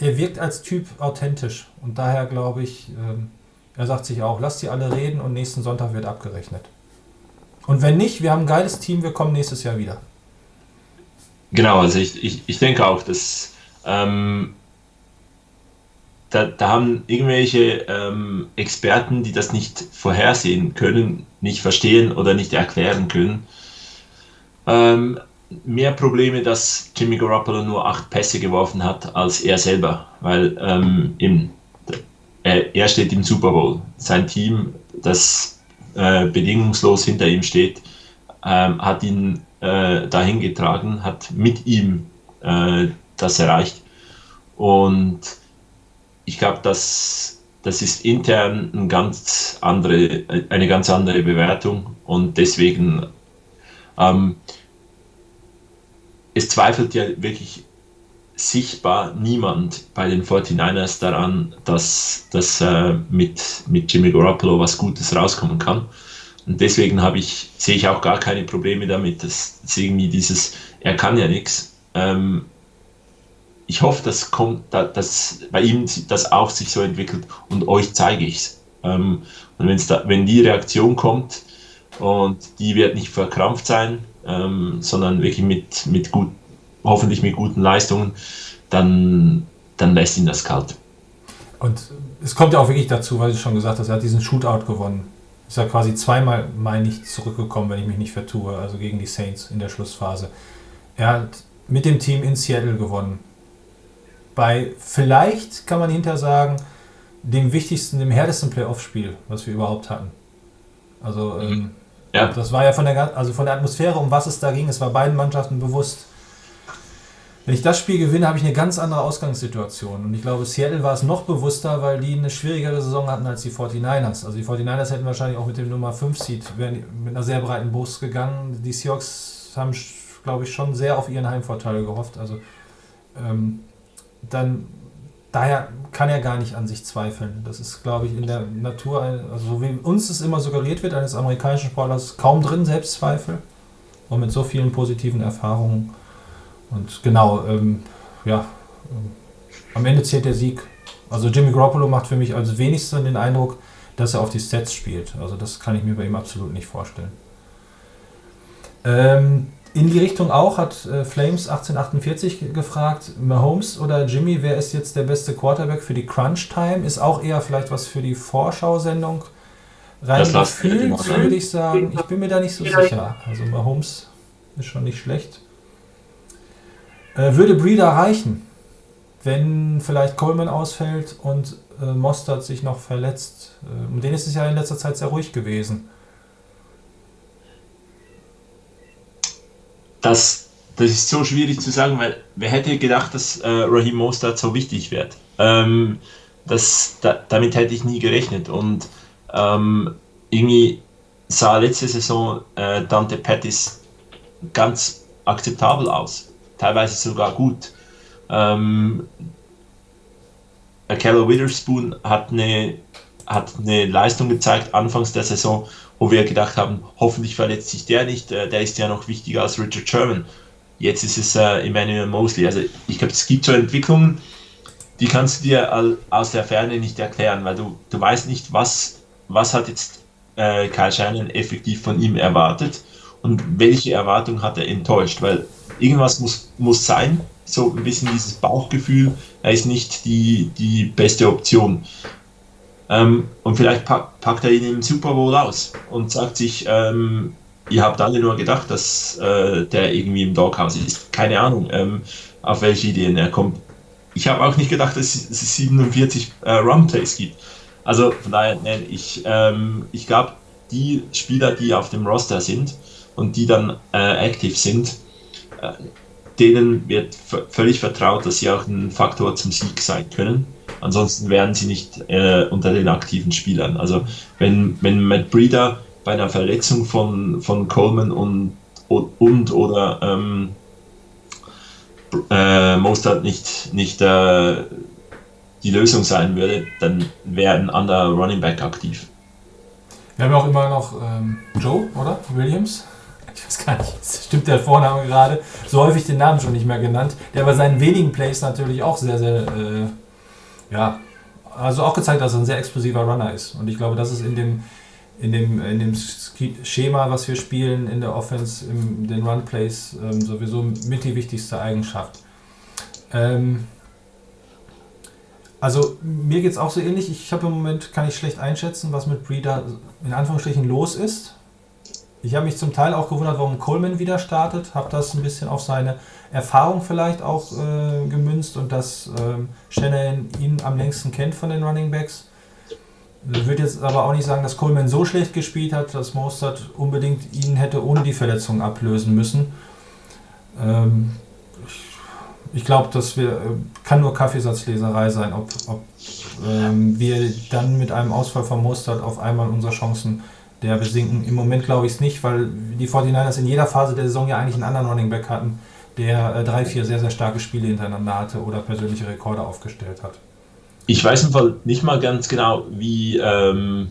er wirkt als Typ authentisch. Und daher glaube ich, ähm, er sagt sich auch, lasst sie alle reden und nächsten Sonntag wird abgerechnet. Und wenn nicht, wir haben ein geiles Team, wir kommen nächstes Jahr wieder. Genau, also ich, ich, ich denke auch, dass ähm, da, da haben irgendwelche ähm, Experten, die das nicht vorhersehen können, nicht verstehen oder nicht erklären können, ähm, mehr Probleme, dass Jimmy Garoppolo nur acht Pässe geworfen hat als er selber, weil ähm, im, er, er steht im Super Bowl. Sein Team das äh, bedingungslos hinter ihm steht, ähm, hat ihn äh, dahin getragen, hat mit ihm äh, das erreicht. Und ich glaube, dass das ist intern ein ganz andere, eine ganz andere Bewertung und deswegen ähm, es zweifelt ja wirklich sichtbar niemand bei den 49ers daran, dass, dass äh, mit, mit Jimmy Garoppolo was Gutes rauskommen kann. Und deswegen ich, sehe ich auch gar keine Probleme damit, dass, irgendwie dieses, er kann ja nichts. Ähm, ich hoffe, dass, kommt, dass bei ihm das auch sich so entwickelt und euch zeige ich es. Ähm, und da, wenn die Reaktion kommt und die wird nicht verkrampft sein, ähm, sondern wirklich mit, mit gut, hoffentlich mit guten Leistungen, dann, dann lässt ihn das kalt. Und es kommt ja auch wirklich dazu, weil du schon gesagt hast, er hat diesen Shootout gewonnen. Ist ja quasi zweimal mal nicht zurückgekommen, wenn ich mich nicht vertue, also gegen die Saints in der Schlussphase. Er hat mit dem Team in Seattle gewonnen bei vielleicht kann man hinter sagen, dem wichtigsten, dem härtesten Playoff-Spiel, was wir überhaupt hatten. Also mhm. ähm, ja. das war ja von der, also von der Atmosphäre, um was es da ging, es war beiden Mannschaften bewusst. Wenn ich das Spiel gewinne, habe ich eine ganz andere Ausgangssituation. Und ich glaube, Seattle war es noch bewusster, weil die eine schwierigere Saison hatten als die 49ers. Also die 49ers hätten wahrscheinlich auch mit dem Nummer 5 Seed mit einer sehr breiten Brust gegangen. Die Seahawks haben, glaube ich, schon sehr auf ihren Heimvorteil gehofft. Also ähm, dann daher kann er gar nicht an sich zweifeln. Das ist, glaube ich, in der Natur, also wie uns es immer suggeriert wird, eines amerikanischen Sportlers kaum drin, Selbstzweifel. Und mit so vielen positiven Erfahrungen. Und genau, ähm, ja, ähm, am Ende zählt der Sieg. Also Jimmy Garoppolo macht für mich als wenigsten den Eindruck, dass er auf die Stats spielt. Also das kann ich mir bei ihm absolut nicht vorstellen. Ähm, in die Richtung auch hat äh, Flames 1848 gefragt, Mahomes oder Jimmy, wer ist jetzt der beste Quarterback für die Crunch Time? Ist auch eher vielleicht was für die Vorschau-Sendung. Rein gefühlt würde ich sagen, ich bin mir da nicht so sicher. Also Mahomes ist schon nicht schlecht. Äh, würde Breeder reichen, wenn vielleicht Coleman ausfällt und äh, Mostert sich noch verletzt? Äh, um den ist es ja in letzter Zeit sehr ruhig gewesen. Das, das ist so schwierig zu sagen, weil wer hätte gedacht, dass äh, Raheem Mostert so wichtig wird? Ähm, das, da, damit hätte ich nie gerechnet und ähm, irgendwie sah letzte Saison äh, Dante Pettis ganz akzeptabel aus, teilweise sogar gut. Ähm, Keller Witherspoon hat eine, hat eine Leistung gezeigt anfangs der Saison, wo wir gedacht haben, hoffentlich verletzt sich der nicht, äh, der ist ja noch wichtiger als Richard Sherman. Jetzt ist es äh, Emmanuel Mosley. Also ich glaube, es gibt so Entwicklungen, die kannst du dir aus der Ferne nicht erklären, weil du, du weißt nicht, was, was hat jetzt äh, Kyle Shannon effektiv von ihm erwartet und welche Erwartung hat er enttäuscht, weil irgendwas muss, muss sein, so ein bisschen dieses Bauchgefühl, er ist nicht die, die beste Option. Ähm, und vielleicht pack, packt er ihn im Super Bowl aus und sagt sich, ähm, ihr habt alle nur gedacht, dass äh, der irgendwie im Doghouse ist. Keine Ahnung, ähm, auf welche Ideen er kommt. Ich habe auch nicht gedacht, dass es 47 äh, Run-Plays gibt. Also von daher, nein, ich, ähm, ich glaube, die Spieler, die auf dem Roster sind und die dann äh, aktiv sind, äh, denen wird völlig vertraut, dass sie auch ein Faktor zum Sieg sein können. Ansonsten wären sie nicht äh, unter den aktiven Spielern. Also wenn, wenn Matt Breeder bei einer Verletzung von, von Coleman und, und oder ähm, äh, Mostert nicht, nicht äh, die Lösung sein würde, dann wäre ein anderer Running Back aktiv. Wir haben auch immer noch ähm, Joe, oder? Williams. Ich weiß gar nicht, stimmt der Vorname gerade. So häufig den Namen schon nicht mehr genannt. Der bei seinen wenigen Plays natürlich auch sehr, sehr äh, ja, also auch gezeigt, dass er ein sehr explosiver Runner ist. Und ich glaube, das ist in dem, in dem, in dem Schema, was wir spielen, in der Offense, in den Run-Plays ähm, sowieso mit die wichtigste Eigenschaft. Ähm, also mir geht es auch so ähnlich. Ich habe im Moment, kann ich schlecht einschätzen, was mit Breeder in Anführungsstrichen los ist. Ich habe mich zum Teil auch gewundert, warum Coleman wieder startet. Habe das ein bisschen auf seine Erfahrung vielleicht auch äh, gemünzt und dass ähm, Shannon ihn am längsten kennt von den Running Backs. Ich würde jetzt aber auch nicht sagen, dass Coleman so schlecht gespielt hat, dass Mostert unbedingt ihn hätte ohne die Verletzung ablösen müssen. Ähm, ich, ich glaube, das äh, kann nur Kaffeesatzleserei sein, ob, ob ähm, wir dann mit einem Ausfall von Mostert auf einmal unsere Chancen der besinken. Im Moment glaube ich es nicht, weil die 49ers in jeder Phase der Saison ja eigentlich einen anderen Running Back hatten, der äh, drei, vier sehr, sehr starke Spiele hintereinander hatte oder persönliche Rekorde aufgestellt hat. Ich weiß im Fall nicht mal ganz genau, wie, ähm,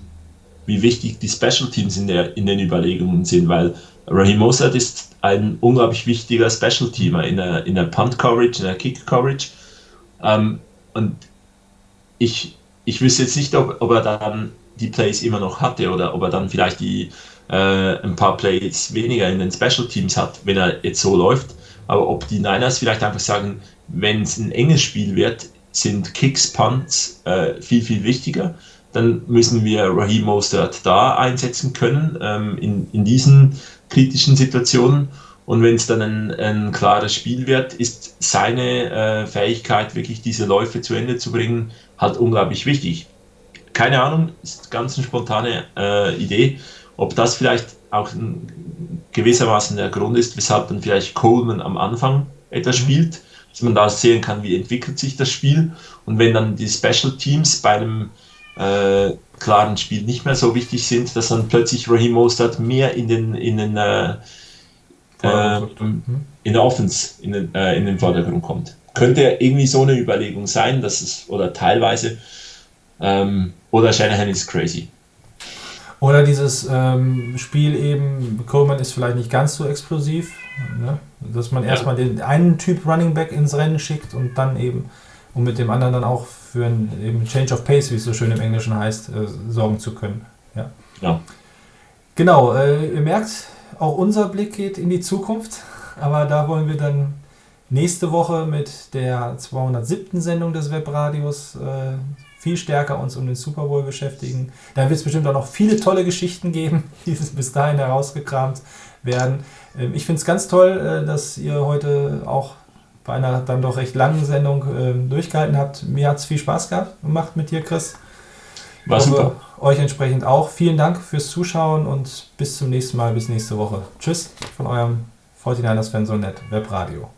wie wichtig die Special Teams in, der, in den Überlegungen sind, weil Raheem Mostert ist ein unglaublich wichtiger Special Teamer in der, in der Punt Coverage, in der Kick Coverage. Ähm, und ich, ich wüsste jetzt nicht, ob, ob er dann die Plays immer noch hatte oder ob er dann vielleicht die, äh, ein paar Plays weniger in den Special Teams hat, wenn er jetzt so läuft. Aber ob die Niners vielleicht einfach sagen, wenn es ein enges Spiel wird, sind Kicks, Punts äh, viel, viel wichtiger. Dann müssen wir Raheem Mostert da einsetzen können, ähm, in, in diesen kritischen Situationen. Und wenn es dann ein, ein, klares Spiel wird, ist seine äh, Fähigkeit, wirklich diese Läufe zu Ende zu bringen, halt unglaublich wichtig. Keine Ahnung, ist ganz eine spontane äh, Idee, ob das vielleicht auch gewissermaßen der Grund ist, weshalb dann vielleicht Coleman am Anfang etwas mhm. spielt dass man da sehen kann, wie entwickelt sich das Spiel. Und wenn dann die Special Teams bei einem äh, klaren Spiel nicht mehr so wichtig sind, dass dann plötzlich Raheem Mostert mehr in den in den äh, äh, in der Offense in den, äh, in den Vordergrund kommt. Könnte irgendwie so eine Überlegung sein, dass es oder teilweise ähm, oder Shanahan ist crazy. Oder dieses ähm, Spiel eben, Coleman ist vielleicht nicht ganz so explosiv, ne? dass man ja. erstmal den einen Typ Running Back ins Rennen schickt und dann eben, um mit dem anderen dann auch für einen Change of Pace, wie es so schön im Englischen heißt, äh, sorgen zu können. Ja. ja. Genau, äh, ihr merkt, auch unser Blick geht in die Zukunft, aber da wollen wir dann nächste Woche mit der 207. Sendung des Webradios äh, viel stärker uns um den Super Bowl beschäftigen. Da wird es bestimmt auch noch viele tolle Geschichten geben, die bis dahin herausgekramt werden. Ähm, ich finde es ganz toll, äh, dass ihr heute auch bei einer dann doch recht langen Sendung ähm, durchgehalten habt. Mir hat es viel Spaß gemacht mit dir, Chris. War super. Euch entsprechend auch. Vielen Dank fürs Zuschauen und bis zum nächsten Mal, bis nächste Woche. Tschüss von eurem 49ers Fan so nett Webradio.